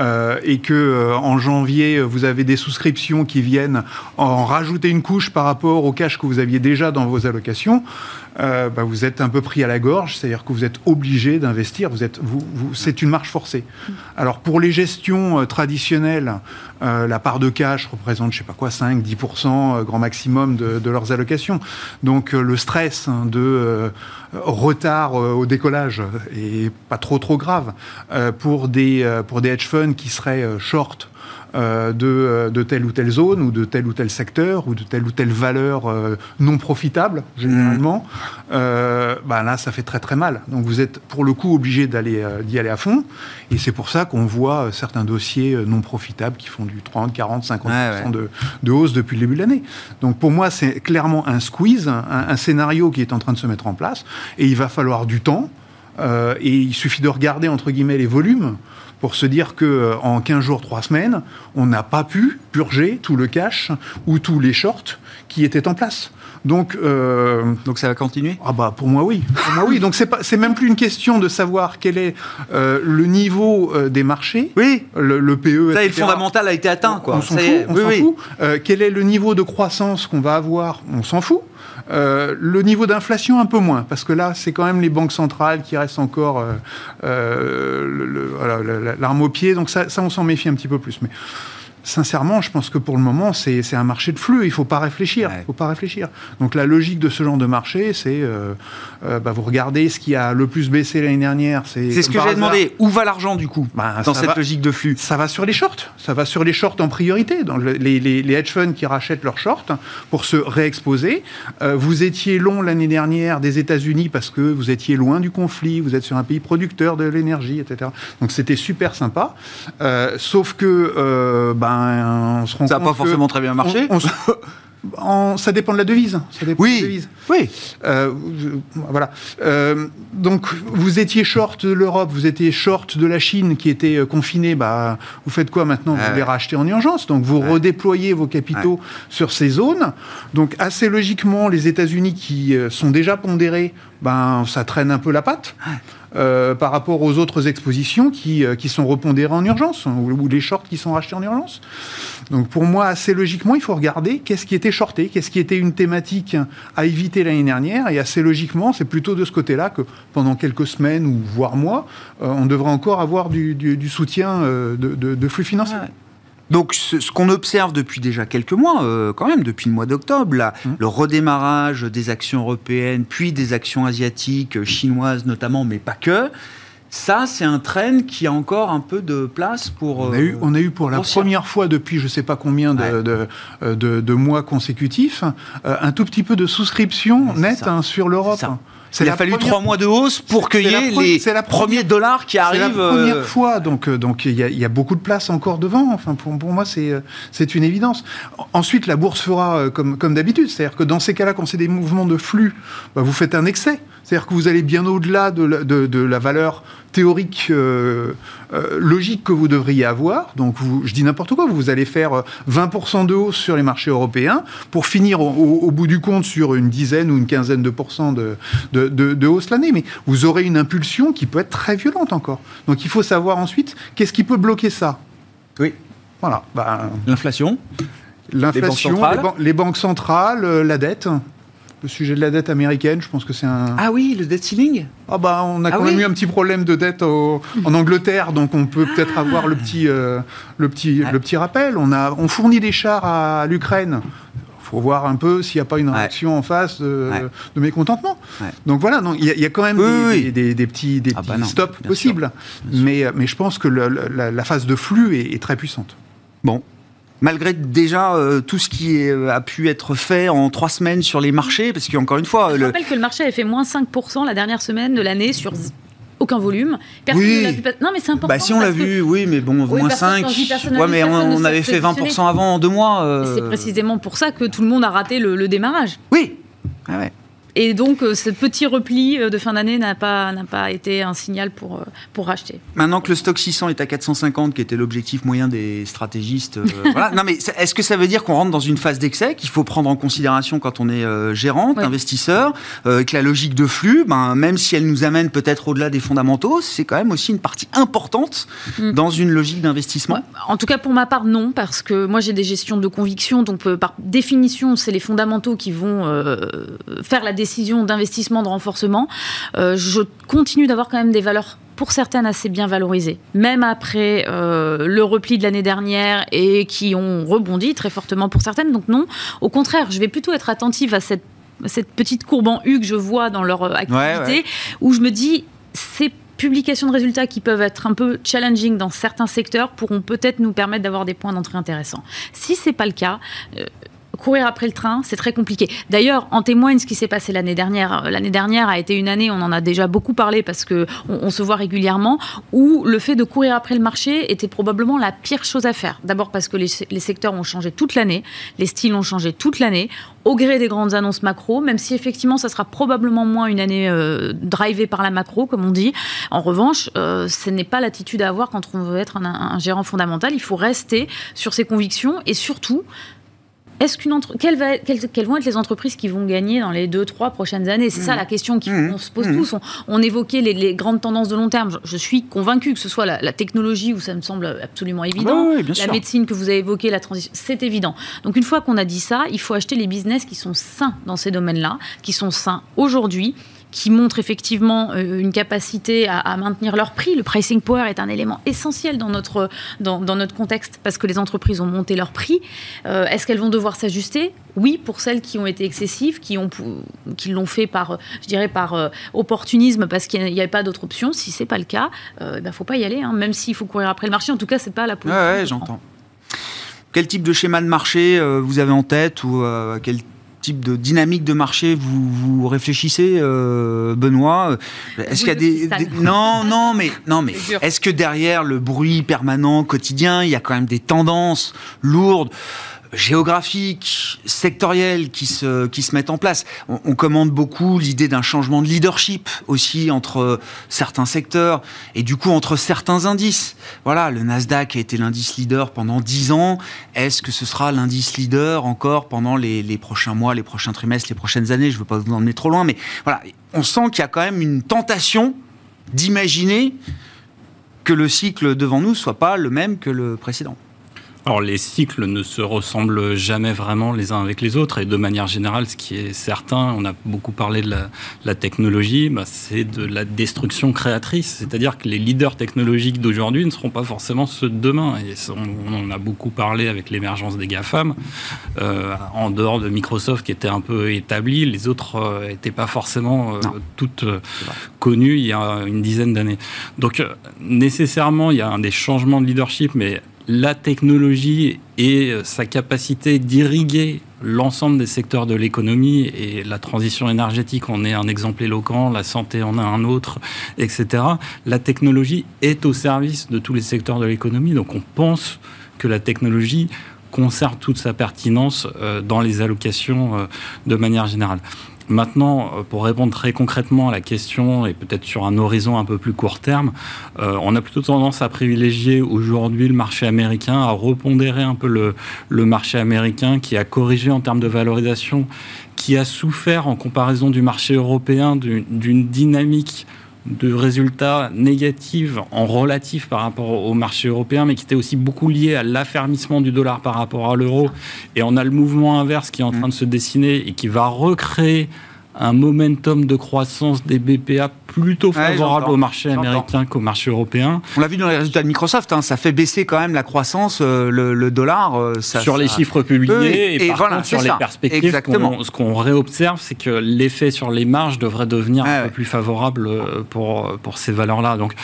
euh, et que euh, en janvier vous avez des souscriptions qui viennent en rajouter une couche par rapport au cash que vous aviez déjà dans vos allocations, euh, bah, vous êtes un peu pris à la gorge, c'est-à-dire que vous êtes obligé d'investir, vous vous, vous, c'est une marche forcée. Alors pour les gestions euh, traditionnelles, euh, la part de cash représente, je sais pas quoi, 5-10% grand maximum de, de, leurs allocations. Donc le stress hein, de retard au décollage est pas trop trop grave. pour, des, pour des hedge funds qui seraient short, euh, de, euh, de, telle ou telle zone ou de tel ou tel secteur ou de telle ou telle valeur euh, non profitable généralement, mmh. bah là ça fait très très mal. Donc vous êtes pour le coup obligé d'aller d'y aller à fond et c'est pour ça qu'on voit certains dossiers non profitables qui font du 30, 40, 50% De, de, hausse depuis le début de l'année. Donc pour moi c'est clairement un squeeze, un, un, scénario qui est en train de se mettre en place et il va falloir du temps. et il suffit de regarder entre guillemets les volumes pour se dire que euh, en 15 jours, 3 semaines, on n'a pas pu purger tout le cash ou tous les shorts qui étaient en place. Donc, euh, donc ça va continuer? Ah bah pour moi oui. Pour moi oui. Donc c'est pas c'est même plus une question de savoir quel est euh, le niveau des marchés. Oui. Le, le PE. Ça, le fondamental a été atteint quoi. On, s'en fout. On oui, fout. quel est le niveau de croissance qu'on va avoir? On s'en fout. Euh, le niveau d'inflation, un peu moins, parce que là, c'est quand même les banques centrales qui restent encore euh, euh, l'arme au pied. Donc ça, ça on s'en méfie un petit peu plus. Mais sincèrement, je pense que pour le moment, c'est un marché de flux. Il ne faut pas réfléchir. faut pas réfléchir. Donc la logique de ce genre de marché, c'est euh, euh, bah, vous regardez ce qui a le plus baissé l'année dernière. C'est ce que j'ai demandé. Où va l'argent du coup bah, dans cette logique de flux? Ça va sur les shorts. Ça va sur les shorts en priorité. Dans les, les, hedge funds qui rachètent leurs shorts pour se réexposer. Euh, vous étiez long l'année dernière des États-Unis parce que vous étiez loin du conflit. Vous êtes sur un pays producteur de l'énergie, etc. Donc c'était super sympa. sauf que ben, on se rend ça n'a pas forcément très bien marché. ça dépend de la devise. Ça dépend oui, de la devise. oui. Euh, voilà. Euh, donc, vous étiez short de l'Europe, vous étiez short de la Chine qui était euh, confinée. Bah, vous faites quoi maintenant Vous les rachetez en urgence. Donc, vous redéployez vos capitaux sur ces zones. Donc, assez logiquement, les États-Unis qui sont déjà pondérés, ben, ça traîne un peu la patte. Euh, par rapport aux autres expositions qui, euh, sont repondérées en urgence, ou, les shorts qui sont rachetés en urgence. Donc pour moi, assez logiquement, il faut regarder qu'est-ce qui était shorté, qu'est-ce qui était une thématique à éviter l'année dernière, et assez logiquement, c'est plutôt de ce côté-là que pendant quelques semaines ou voire mois, euh, on devrait encore avoir du, soutien de, de, flux financiers. Donc ce, qu'on observe depuis déjà quelques mois, euh, quand même, depuis le mois d'octobre, mmh. le redémarrage des actions européennes, puis des actions asiatiques, euh, chinoises notamment, mais pas que, ça, c'est un train qui a encore un peu de place pour. On a eu, on a eu pour la première fois depuis je ne sais pas combien de, de, mois consécutifs un tout petit peu de souscription nette hein, sur l'Europe. Il a fallu trois mois de hausse pour cueillir les la premiers dollars qui arrivent. C'est la première euh, fois, donc euh, donc il y, a beaucoup de place encore devant. Enfin, pour, pour moi, c'est euh, c'est une évidence. Ensuite, la bourse fera comme comme d'habitude, c'est-à-dire que dans ces cas-là, quand c'est des mouvements de flux, bah, vous faites un excès. C'est-à-dire que vous allez bien au-delà de, de, de, la valeur théorique euh, euh, logique que vous devriez avoir. Donc, vous, je dis n'importe quoi, vous allez faire 20% de hausse sur les marchés européens pour finir au, bout du compte sur une dizaine ou une quinzaine de pourcents de, de, de hausse l'année. Mais vous aurez une impulsion qui peut être très violente encore. Donc, il faut savoir ensuite qu'est-ce qui peut bloquer ça. Oui. Voilà. Ben, L'inflation L'inflation, les, banques centrales, euh, la dette le sujet de la dette américaine, je pense que c'est un... Ah oui, le debt ceiling? Ah bah on a ah quand même eu un petit problème de dette en Angleterre, donc on peut peut-être ah. avoir le petit, euh, le, petit, le petit rappel. On, a, on fournit des chars à l'Ukraine. Il faut voir un peu s'il n'y a pas une réaction en face de, mécontentement. Donc voilà, il y, a quand même des, des, petits, des ah bah stops possibles. Mais, mais je pense que la, phase de flux est, est très puissante. Bon, malgré déjà euh, tout ce qui euh, a pu être fait en trois semaines sur les marchés, parce qu'encore une fois... Je rappelle que le marché avait fait moins 5% la dernière semaine de l'année sur aucun volume. Personne oui. ne vu. Non, mais c'est important. Bah, si on l'a vu, oui, mais bon, moins 5. Ouais, mais on, avait fait 20% avant en deux mois. Euh. C'est précisément pour ça que tout le monde a raté le, le démarrage. Oui. Ah ouais. Et donc, euh, ce petit repli euh, de fin d'année n'a pas, pas été un signal pour, euh, pour racheter. Maintenant que le stock 600 est à 450, qui était l'objectif moyen des stratégistes, voilà. Non, mais est-ce que ça veut dire qu'on rentre dans une phase d'excès qu'il faut prendre en considération quand on est gérant, investisseur, que la logique de flux, ben, même si elle nous amène peut-être au-delà des fondamentaux, c'est quand même aussi une partie importante mm. dans une logique d'investissement? En tout cas, pour ma part, non, parce que moi, j'ai des gestions de conviction, donc par définition, c'est les fondamentaux qui vont faire la décision d'investissement, de renforcement, je continue d'avoir quand même des valeurs pour certaines assez bien valorisées, même après le repli de l'année dernière et qui ont rebondi très fortement pour certaines. Donc non, au contraire, je vais plutôt être attentive à cette, cette petite courbe en U que je vois dans leur activité, où je me dis, c'est publications de résultats qui peuvent être un peu challenging dans certains secteurs pourront peut-être nous permettre d'avoir des points d'entrée intéressants. Si ce n'est pas le cas, euh, courir après le train, c'est très compliqué. D'ailleurs, en témoigne ce qui s'est passé l'année dernière. L'année dernière a été une année, on en a déjà beaucoup parlé parce que on, se voit régulièrement, où le fait de courir après le marché était probablement la pire chose à faire. D'abord parce que les, secteurs ont changé toute l'année, les styles ont changé toute l'année, au gré des grandes annonces macro, même si effectivement ça sera probablement moins une année euh, drivée par la macro, comme on dit. En revanche, euh, ce n'est pas l'attitude à avoir quand on veut être un gérant fondamental. Il faut rester sur ses convictions et surtout est-ce qu'une entre... quelles, vont être les entreprises qui vont gagner dans les deux, trois prochaines années? C'est ça mmh. la question qu'on mmh. se pose mmh. tous. On, évoquait les, grandes tendances de long terme. Je, suis convaincu que ce soit la, technologie où ça me semble absolument évident, la médecine que vous avez évoquée, la transition, c'est évident. Donc une fois qu'on a dit ça, il faut acheter les business qui sont sains dans ces domaines-là, qui sont sains aujourd'hui qui montrent effectivement euh, une capacité à, maintenir leur prix. Le pricing power est un élément essentiel dans notre, dans, notre contexte parce que les entreprises ont monté leur prix. Euh, est-ce qu'elles vont devoir s'ajuster? Oui, pour celles qui ont été excessives, qui, ont, qui l'ont fait par, je dirais, par euh, opportunisme parce qu'il n'y avait pas d'autre option. Si ce n'est pas le cas, il ne ben, faut pas y aller, hein, même s'il faut courir après le marché. En tout cas, ce n'est pas la position. Oui, j'entends. Quel type de schéma de marché vous avez en tête ou quel de dynamique de marché vous, vous réfléchissez, euh, Benoît? Est-ce qu'il y a des, non, non, mais non, mais est-ce que derrière le bruit permanent quotidien, il y a quand même des tendances lourdes? Géographiques, sectorielles qui se, qui se mettent en place. On, on commande beaucoup l'idée d'un changement de leadership aussi entre certains secteurs et du coup entre certains indices. Voilà, le Nasdaq a été l'indice leader pendant 10 ans. Est-ce que ce sera l'indice leader encore pendant les, les, prochains mois, les prochains trimestres, les prochaines années? Je ne veux pas vous emmener trop loin, mais voilà, on sent qu'il y a quand même une tentation d'imaginer que le cycle devant nous soit pas le même que le précédent. Alors les cycles ne se ressemblent jamais vraiment les uns avec les autres et de manière générale, ce qui est certain, on a beaucoup parlé de la, technologie, bah, c'est de la destruction créatrice, c'est-à-dire que les leaders technologiques d'aujourd'hui ne seront pas forcément ceux de demain. Et on, en a beaucoup parlé avec l'émergence des GAFAM, euh, en dehors de Microsoft qui était un peu établi, les autres n'étaient euh, pas forcément euh, toutes connues il y a une dizaine d'années. Donc nécessairement, il y a un des changements de leadership, mais la technologie et euh, sa capacité d'irriguer l'ensemble des secteurs de l'économie et la transition énergétique en est un exemple éloquent, la santé en a un autre, etc. La technologie est au service de tous les secteurs de l'économie, donc on pense que la technologie conserve toute sa pertinence euh, dans les allocations euh, de manière générale. Maintenant, euh, pour répondre très concrètement à la question et peut-être sur un horizon un peu plus court terme, euh, on a plutôt tendance à privilégier aujourd'hui le marché américain, à repondérer un peu le, le marché américain qui a corrigé en termes de valorisation, qui a souffert en comparaison du marché européen d'une dynamique de résultats négatifs en relatif par rapport au marché européen, mais qui était aussi beaucoup lié à l'affermissement du dollar par rapport à l'euro. Et on a le mouvement inverse qui est en train de se dessiner et qui va recréer un momentum de croissance des BPA plutôt favorable au marché américain qu'au marché européen. On l'a vu dans les résultats de Microsoft, hein, ça fait baisser quand même la croissance, euh, le, dollar. Euh, sur les chiffres publiés et, par contre, sur les perspectives, ce qu'on réobserve, c'est que l'effet sur les marges devrait devenir un peu plus favorable euh, pour, pour ces valeurs-là. Donc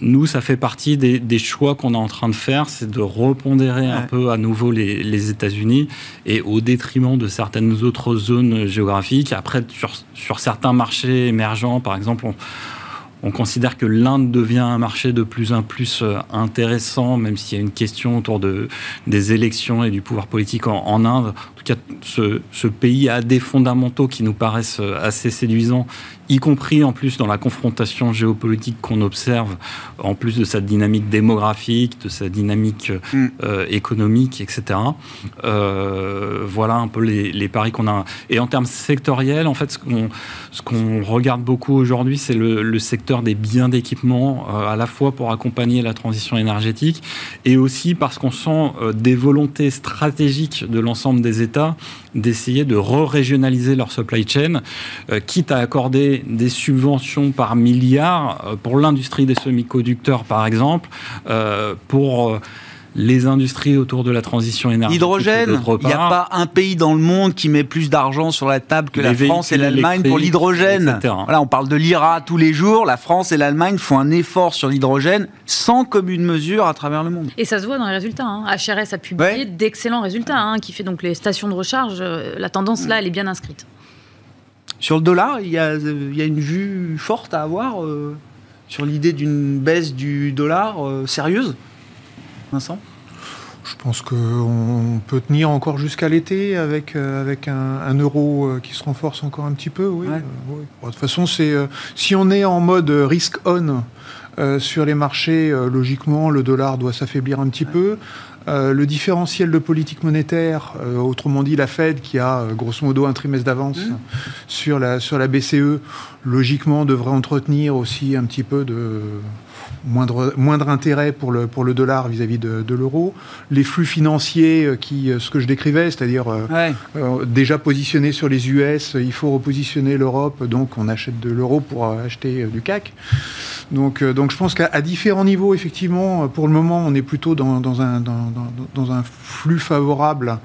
nous, ça fait partie des, des choix qu'on est en train de faire, c'est de repondérer un peu à nouveau les, les États-Unis et au détriment de certaines autres zones géographiques. Après, sur, certains marchés émergents, par exemple, on, considère que l'Inde devient un marché de plus en plus euh, intéressant, même s'il y a une question autour de, des élections et du pouvoir politique en, Inde. Tout cas, ce, ce, pays a des fondamentaux qui nous paraissent euh, assez séduisants y compris en plus dans la confrontation géopolitique qu'on observe, en plus de sa dynamique démographique, de sa dynamique mm. euh, économique, etc. Euh, voilà un peu les, paris qu'on a. Et en termes sectoriels, en fait, ce qu'on regarde beaucoup aujourd'hui, c'est le, secteur des biens d'équipement, euh, à la fois pour accompagner la transition énergétique et aussi parce qu'on sent des volontés stratégiques de l'ensemble des États D'essayer de re-régionaliser leur supply chain, euh, quitte à accorder des subventions par milliard euh, pour l'industrie des semi-conducteurs, par exemple, euh, pour les industries autour de la transition énergétique. L'hydrogène, il n'y a pas un pays dans le monde qui met plus d'argent sur la table que la France et l'Allemagne pour l'hydrogène. Voilà, on parle de l'IRA tous les jours. La France et l'Allemagne font un effort sur l'hydrogène sans commune mesure à travers le monde. Et ça se voit dans les résultats. Hein. HRS a publié d'excellents résultats, hein, qui fait donc les stations de recharge. Euh, la tendance là, elle est bien inscrite. Sur le dollar, il y a, une vue forte à avoir euh, sur l'idée d'une baisse du dollar euh, sérieuse? Vincent? Je pense qu'on peut tenir encore jusqu'à l'été avec, euh, avec un, euro euh, qui se renforce encore un petit peu. Oui. Euh, de toute façon, c'est si on est en mode risk on sur les marchés, logiquement, le dollar doit s'affaiblir un petit peu. le différentiel de politique monétaire, autrement dit la Fed qui a grosso modo un trimestre d'avance mmh. sur, la, sur la BCE, logiquement devrait entretenir aussi un petit peu de moindre, moindre intérêt pour le, pour le dollar vis-à-vis de, l'euro. Les flux financiers, euh, qui, euh, ce que je décrivais, c'est-à-dire euh, déjà positionnés sur les US, il faut repositionner l'Europe, donc on achète de l'euro pour acheter du CAC. Donc, donc je pense qu'à différents niveaux, effectivement, pour le moment, on est plutôt dans, dans, un, dans, dans un flux favorable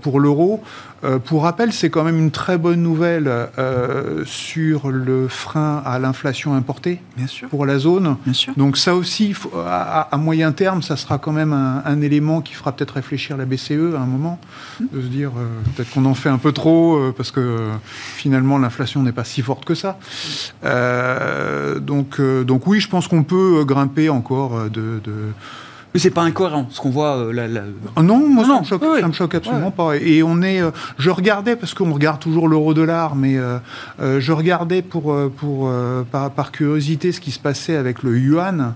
pour l'euro. Euh, pour rappel, c'est quand même une très bonne nouvelle euh, sur le frein à l'inflation importée pour la zone. Donc ça aussi, à, moyen terme, ça sera quand même un, élément qui fera peut-être réfléchir la BCE à un moment, hmm. de se dire euh, peut-être qu'on en fait un peu trop parce que finalement l'inflation n'est pas si forte que ça. donc, donc oui, je pense qu'on peut grimper encore de mais c'est pas incohérent ce qu'on voit euh, là. Ah non, moi ça, me choque, me choque absolument pas. Et on est, euh, je regardais parce qu'on regarde toujours l'euro-dollar, mais euh, je regardais pour, pour par, curiosité ce qui se passait avec le yuan.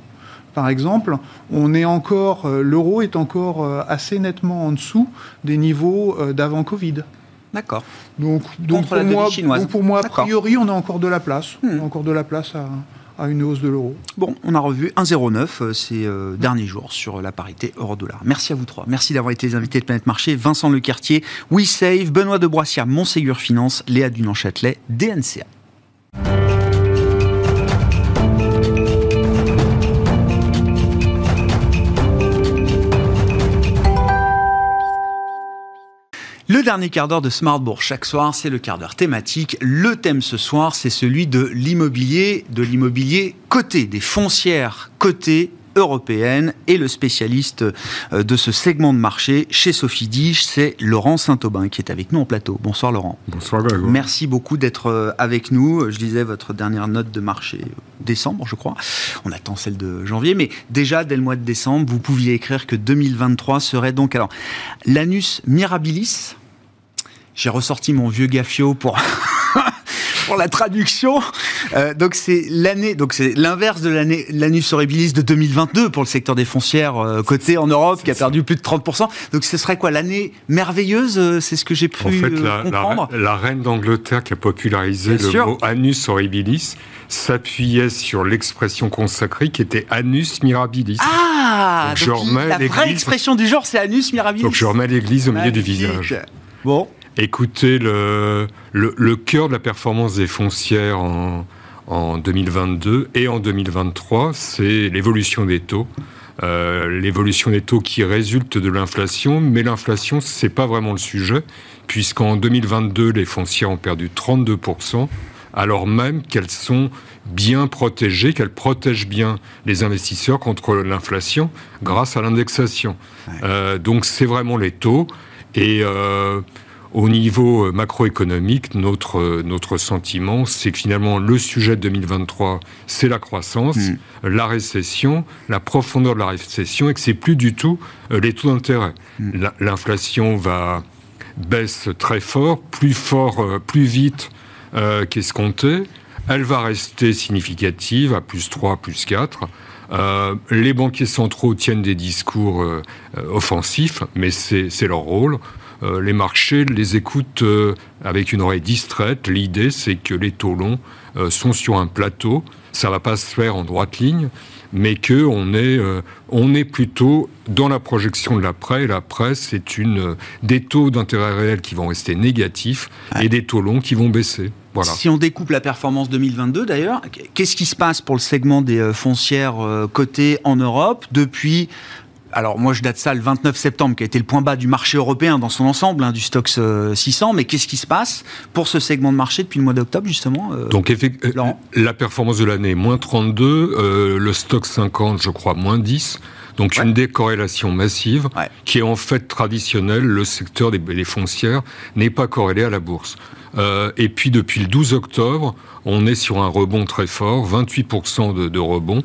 Par exemple, on est encore, l'euro est encore assez nettement en dessous des niveaux d'avant Covid. D'accord. Donc, donc, pour moi, donc, pour moi, a priori, on a encore de la place. On a hmm. encore de la place à, à une hausse de l'euro. Bon, on a revu 1,09 euh, ces euh, derniers jours sur la parité euro-dollar. Merci à vous trois. Merci d'avoir été les invités de Planète Marché. Vincent Lecartier, WeSave, Benoît de Broissière, Montségur Finance, Léa Dunan-Châtelet, DNCA. Le dernier quart d'heure de Smartbourg chaque soir, c'est le quart d'heure thématique. Le thème ce soir, c'est celui de l'immobilier, de l'immobilier coté, des foncières cotées européennes et le spécialiste euh, de ce segment de marché chez Sophie Dige, c'est Laurent Saint-Aubin qui est avec nous en plateau. Bonsoir Laurent. Bonsoir Merci beaucoup d'être euh, avec nous. Je lisais votre dernière note de marché décembre, je crois. On attend celle de janvier, mais déjà dès le mois de décembre, vous pouviez écrire que 2023 serait donc alors l'anus mirabilis j'ai ressorti mon vieux gaffio pour pour la traduction. Euh, donc c'est l'année, donc c'est l'inverse de l'année l'anus horribilis de 2022 pour le secteur des foncières euh, coté en Europe qui a perdu plus de 30%. Donc ce serait quoi l'année merveilleuse euh, C'est ce que j'ai pu en fait, la, comprendre. La, reine d'Angleterre qui a popularisé le mot anus horribilis s'appuyait sur l'expression consacrée qui était anus mirabilis. Ah, donc, la vraie expression du genre c'est anus mirabilis. Donc je remets l'église au milieu du visage. Bon, Écoutez, le, le, cœur de la performance des foncières en, en 2022 et en 2023, c'est l'évolution des taux. Euh, l'évolution des taux qui résulte de l'inflation, mais l'inflation, c'est pas vraiment le sujet, puisqu'en 2022, les foncières ont perdu 32%, alors même qu'elles sont bien protégées, qu'elles protègent bien les investisseurs contre l'inflation grâce à l'indexation. Euh, donc c'est vraiment les taux. Et euh, au niveau euh, macroéconomique, notre, euh, notre sentiment, c'est que finalement, le sujet de 2023, c'est la croissance, mm. la récession, la profondeur de la récession, et que c'est plus du tout euh, les taux d'intérêt. Mm. L'inflation va baisse très fort, plus fort, plus vite euh, qu'escompté. Elle va rester significative à plus 3, plus 4. Euh, les banquiers centraux tiennent des discours offensifs, mais c'est leur rôle. Euh, les marchés les écoutent euh, avec une oreille distraite. L'idée, c'est que les taux longs euh, sont sur un plateau. Ça va pas se faire en droite ligne, mais que on est, on est plutôt dans la projection de l'après. L'après, c'est une des taux d'intérêt réel qui vont rester négatifs et des taux longs qui vont baisser. Voilà. Si on découpe la performance 2022 d'ailleurs, qu'est-ce qui se passe pour le segment des foncières cotées en Europe depuis alors moi je date ça le 29 septembre, qui a été le point bas du marché européen dans son ensemble, hein, du Stox 600. Mais qu'est-ce qui se passe pour ce segment de marché depuis le mois d'octobre justement euh, Donc effectivement, euh, la performance de l'année moins 32, euh, le Stox 50 je crois moins 10. Donc une décorrélation massive qui est en fait traditionnelle. Le secteur des, foncières n'est pas corrélé à la bourse. et puis depuis le 12 octobre, on est sur un rebond très fort, 28% de, de rebond.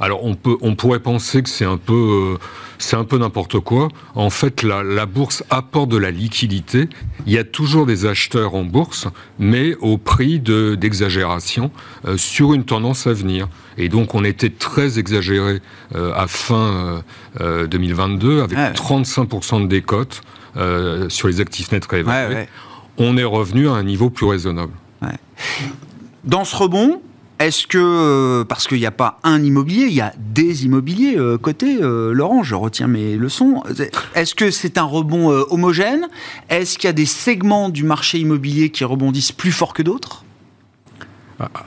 Alors on peut, on pourrait penser que c'est un peu c'est un peu n'importe quoi. En fait, la, bourse apporte de la liquidité. Il y a toujours des acheteurs en bourse, mais au prix d'exagération euh, sur une tendance à venir. Et donc, on était très exagéré euh, à fin 2022, euh, avec 35% de décote sur les actifs nets réévalués. On est revenu à un niveau plus raisonnable. Dans ce rebond, est-ce que, euh, parce qu'il n'y a pas un immobilier, il y a des immobiliers euh, côté euh, Laurent, je retiens mes leçons. Est-ce que c'est un rebond homogène? Est-ce qu'il y a des segments du marché immobilier qui rebondissent plus fort que d'autres?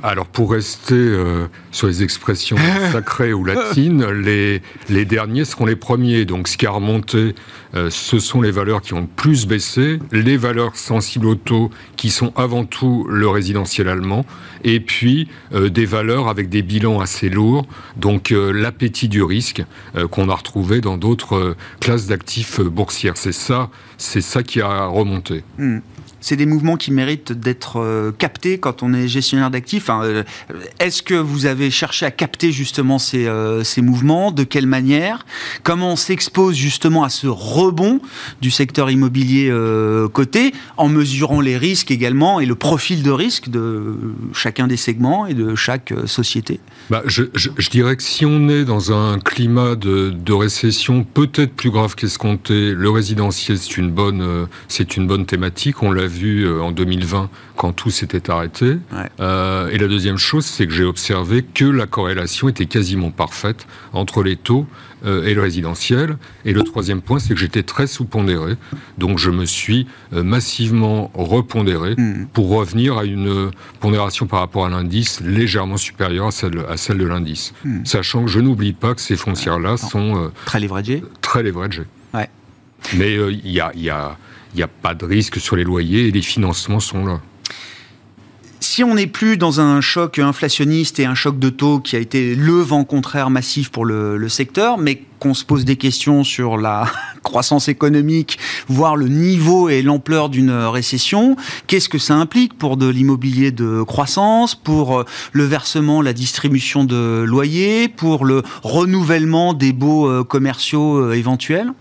Alors pour rester euh, sur les expressions sacrées ou latines, les, les derniers seront les premiers. Donc ce qui a remonté, euh, ce sont les valeurs qui ont plus baissé, les valeurs sensibles au taux qui sont avant tout le résidentiel allemand, et puis euh, des valeurs avec des bilans assez lourds, donc l'appétit du risque qu'on a retrouvé dans d'autres classes d'actifs boursières. C'est ça, c'est ça qui a remonté. Hmm c'est des mouvements qui méritent d'être euh, captés quand on est gestionnaire d'actifs. Euh, est-ce que vous avez cherché à capter justement ces, euh, ces mouvements De quelle manière? Comment on s'expose justement à ce rebond du secteur immobilier coté en mesurant les risques également et le profil de risque de chacun des segments et de chaque société? Bah, je, dirais que si on est dans un climat de, de récession peut-être plus grave qu'escompté, le résidentiel c'est une bonne, c'est une bonne thématique. Vu euh, en 2020 quand tout s'était arrêté. Euh, et la deuxième chose, c'est que j'ai observé que la corrélation était quasiment parfaite entre les taux euh, et le résidentiel. Et le troisième point, c'est que j'étais très sous-pondéré. Donc je me suis massivement repondéré hmm. pour revenir à une pondération par rapport à l'indice légèrement supérieure à celle, à celle de l'indice. Hmm. Sachant que je n'oublie pas que ces foncières-là sont... très leveragées Très leveragées. Mais il y a, y a il n'y a pas de risque sur les loyers et les financements sont là. Si on n'est plus dans un choc inflationniste et un choc de taux qui a été le vent contraire massif pour le, secteur, mais qu'on se pose des questions sur la croissance économique, voire le niveau et l'ampleur d'une récession, qu'est-ce que ça implique pour de l'immobilier de croissance, pour euh, le versement, la distribution de loyers, pour le renouvellement des baux euh, commerciaux euh, éventuels?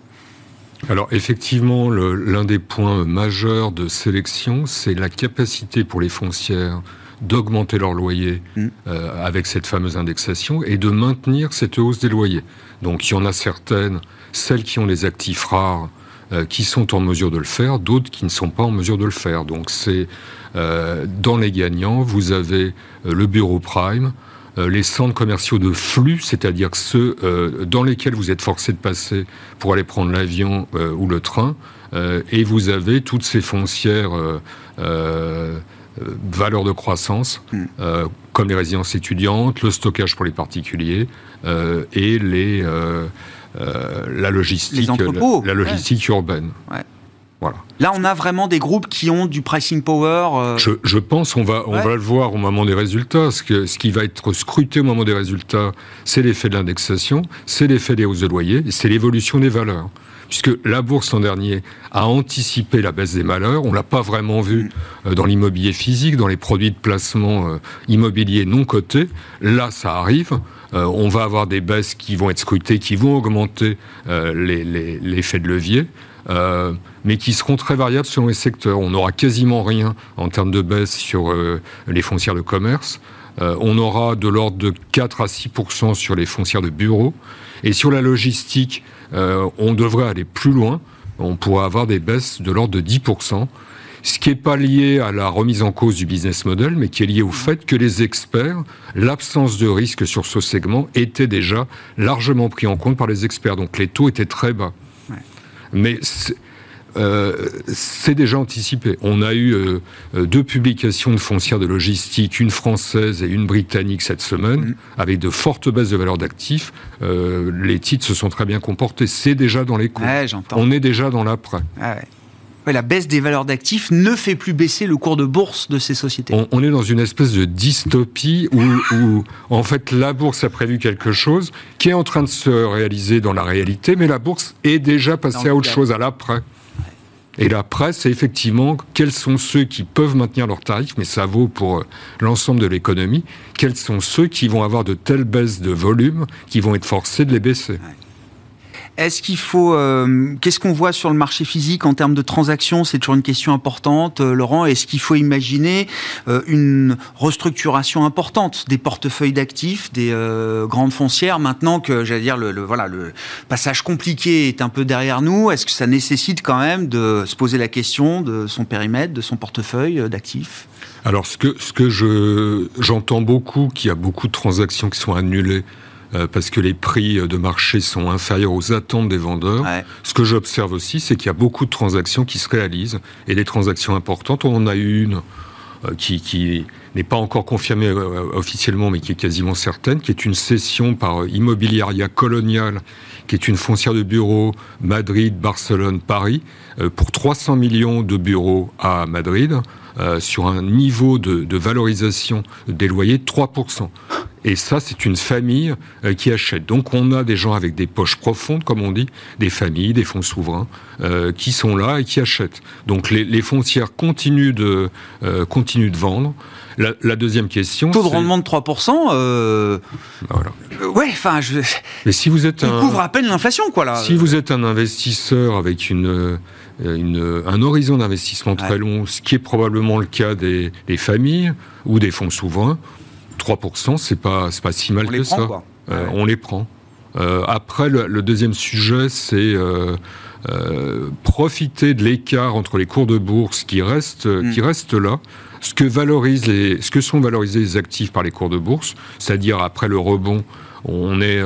Alors effectivement, l'un des points majeurs de sélection, c'est la capacité pour les foncières d'augmenter leur loyer mm. euh, avec cette fameuse indexation et de maintenir cette hausse des loyers. Donc il y en a certaines, celles qui ont des actifs rares, euh, qui sont en mesure de le faire, d'autres qui ne sont pas en mesure de le faire. Donc c'est euh, dans les gagnants, vous avez le bureau prime, euh, les centres commerciaux de flux, c'est-à-dire ceux euh, dans lesquels vous êtes forcé de passer pour aller prendre l'avion euh, ou le train, et vous avez toutes ces foncières valeurs de croissance, hmm. comme les résidences étudiantes, le stockage pour les particuliers et les, la logistique, la, logistique urbaine. Là, on a vraiment des groupes qui ont du pricing power. Euh, je, pense, on va, on va le voir au moment des résultats. Ce, que, ce qui va être scruté au moment des résultats, c'est l'effet de l'indexation, c'est l'effet des hausses de loyer, c'est l'évolution des valeurs. Puisque la bourse l'an dernier a anticipé la baisse des malheurs, on l'a pas vraiment vu euh, dans l'immobilier physique, dans les produits de placement euh, immobilier non cotés. Là, ça arrive. on va avoir des baisses qui vont être scrutées, qui vont augmenter l'effet de levier. Euh, mais qui seront très variables selon les secteurs. On n'aura quasiment rien en termes de baisse sur euh, les foncières de commerce. Euh, on aura de l'ordre de 4 à 6% sur les foncières de bureaux. Et sur la logistique, on devrait aller plus loin. On pourrait avoir des baisses de l'ordre de 10 ce qui n'est pas lié à la remise en cause du business model, mais qui est lié au fait que les experts, l'absence de risque sur ce segment était déjà largement pris en compte par les experts. Donc les taux étaient très bas. Mais euh, c'est déjà anticipé. On a eu euh, euh, deux publications de foncières de logistique, une française et une britannique cette semaine, mm. avec de fortes baisses de valeur d'actifs. les titres se sont très bien comportés. C'est déjà dans les coûts. On est déjà dans l'après. Ah la baisse des valeurs d'actifs ne fait plus baisser le cours de bourse de ces sociétés. On, est dans une espèce de dystopie où, où, en fait, la bourse a prévu quelque chose qui est en train de se réaliser dans la réalité, mais la bourse est déjà passée à autre chose, à l'après. Et la presse, c'est effectivement quels sont ceux qui peuvent maintenir leurs tarifs, mais ça vaut pour euh, l'ensemble de l'économie, quels sont ceux qui vont avoir de telles baisses de volume qui vont être forcés de les baisser? Est-ce qu'il faut. Euh, qu'est-ce qu'on voit sur le marché physique en termes de transactions? C'est toujours une question importante, euh, Laurent. Est-ce qu'il faut imaginer euh, une restructuration importante des portefeuilles d'actifs, des grandes foncières, maintenant que, j'allais dire, le, voilà, le passage compliqué est un peu derrière nous? Est-ce que ça nécessite quand même de se poser la question de son périmètre, de son portefeuille d'actifs? Alors, ce que, ce que je, j'entends beaucoup, qu'il y a beaucoup de transactions qui sont annulées euh, parce que les prix de marché sont inférieurs aux attentes des vendeurs. Ce que j'observe aussi, c'est qu'il y a beaucoup de transactions qui se réalisent, et des transactions importantes. On en a eu une euh, qui, qui n'est pas encore confirmée euh, officiellement, mais qui est quasiment certaine, qui est une cession par Immobiliaria Colonial, qui est une foncière de bureaux Madrid, Barcelone, Paris, pour 300 millions de bureaux à Madrid, sur un niveau de, valorisation des loyers de 3%. Et ça, c'est une famille euh, qui achète. Donc on a des gens avec des poches profondes, comme on dit, des familles, des fonds souverains, euh, qui sont là et qui achètent. Donc les, foncières continuent de, euh, continuent de vendre. La, deuxième question. Taux de rendement de 3%. Voilà. ouais, enfin, je. Mais si vous êtes un. couvre à peine l'inflation, quoi, là. Si vous êtes un investisseur avec une. Une, un horizon d'investissement très long, ce qui est probablement le cas des, des familles ou des fonds souverains, 3%, c'est pas, pas si mal que ça. Euh, on les prend. Euh, après, le, deuxième sujet, c'est euh, profiter de l'écart entre les cours de bourse qui restent, mm. qui restent là. Ce que, valorisent les, ce que sont valorisés les actifs par les cours de bourse, c'est-à-dire après le rebond, on est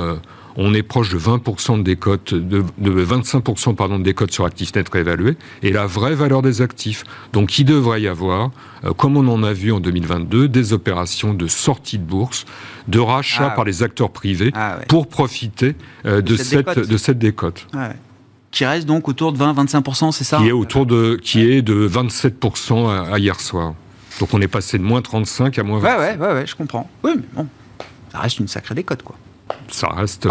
on est proche de 20% de décote, de, 25% pardon, de décote sur actifs nets réévalués, et la vraie valeur des actifs. Donc il devrait y avoir, euh, comme on en a vu en 2022, des opérations de sortie de bourse, de rachat ah par les acteurs privés ah pour profiter euh, de, cette, de cette décote. qui reste donc autour de 20-25%, c'est ça? Qui est autour de, qui est de 27% à, hier soir. Donc on est passé de moins 35 à moins 20. Ouais, ouais, ouais, je comprends. Oui, mais bon, ça reste une sacrée décote, quoi ça reste,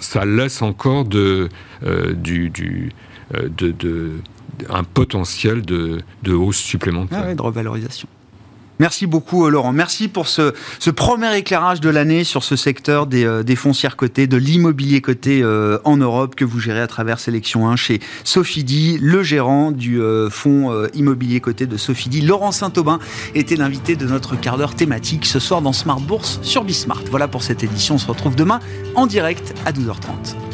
ça, laisse encore de, euh, du, du euh, de, de, un potentiel de, de hausse supplémentaire. Ah de revalorisation. Merci beaucoup euh, Laurent. Merci pour ce, premier éclairage de l'année sur ce secteur des, euh, foncières cotées, de l'immobilier coté euh, en Europe que vous gérez à travers Sélection 1 chez Sophie le gérant du fonds immobilier coté de Sophie Laurent Saint-Aubin était l'invité de notre quart d'heure thématique ce soir dans Smart Bourse sur Bismart. Voilà pour cette édition. On se retrouve demain en direct à 12h30.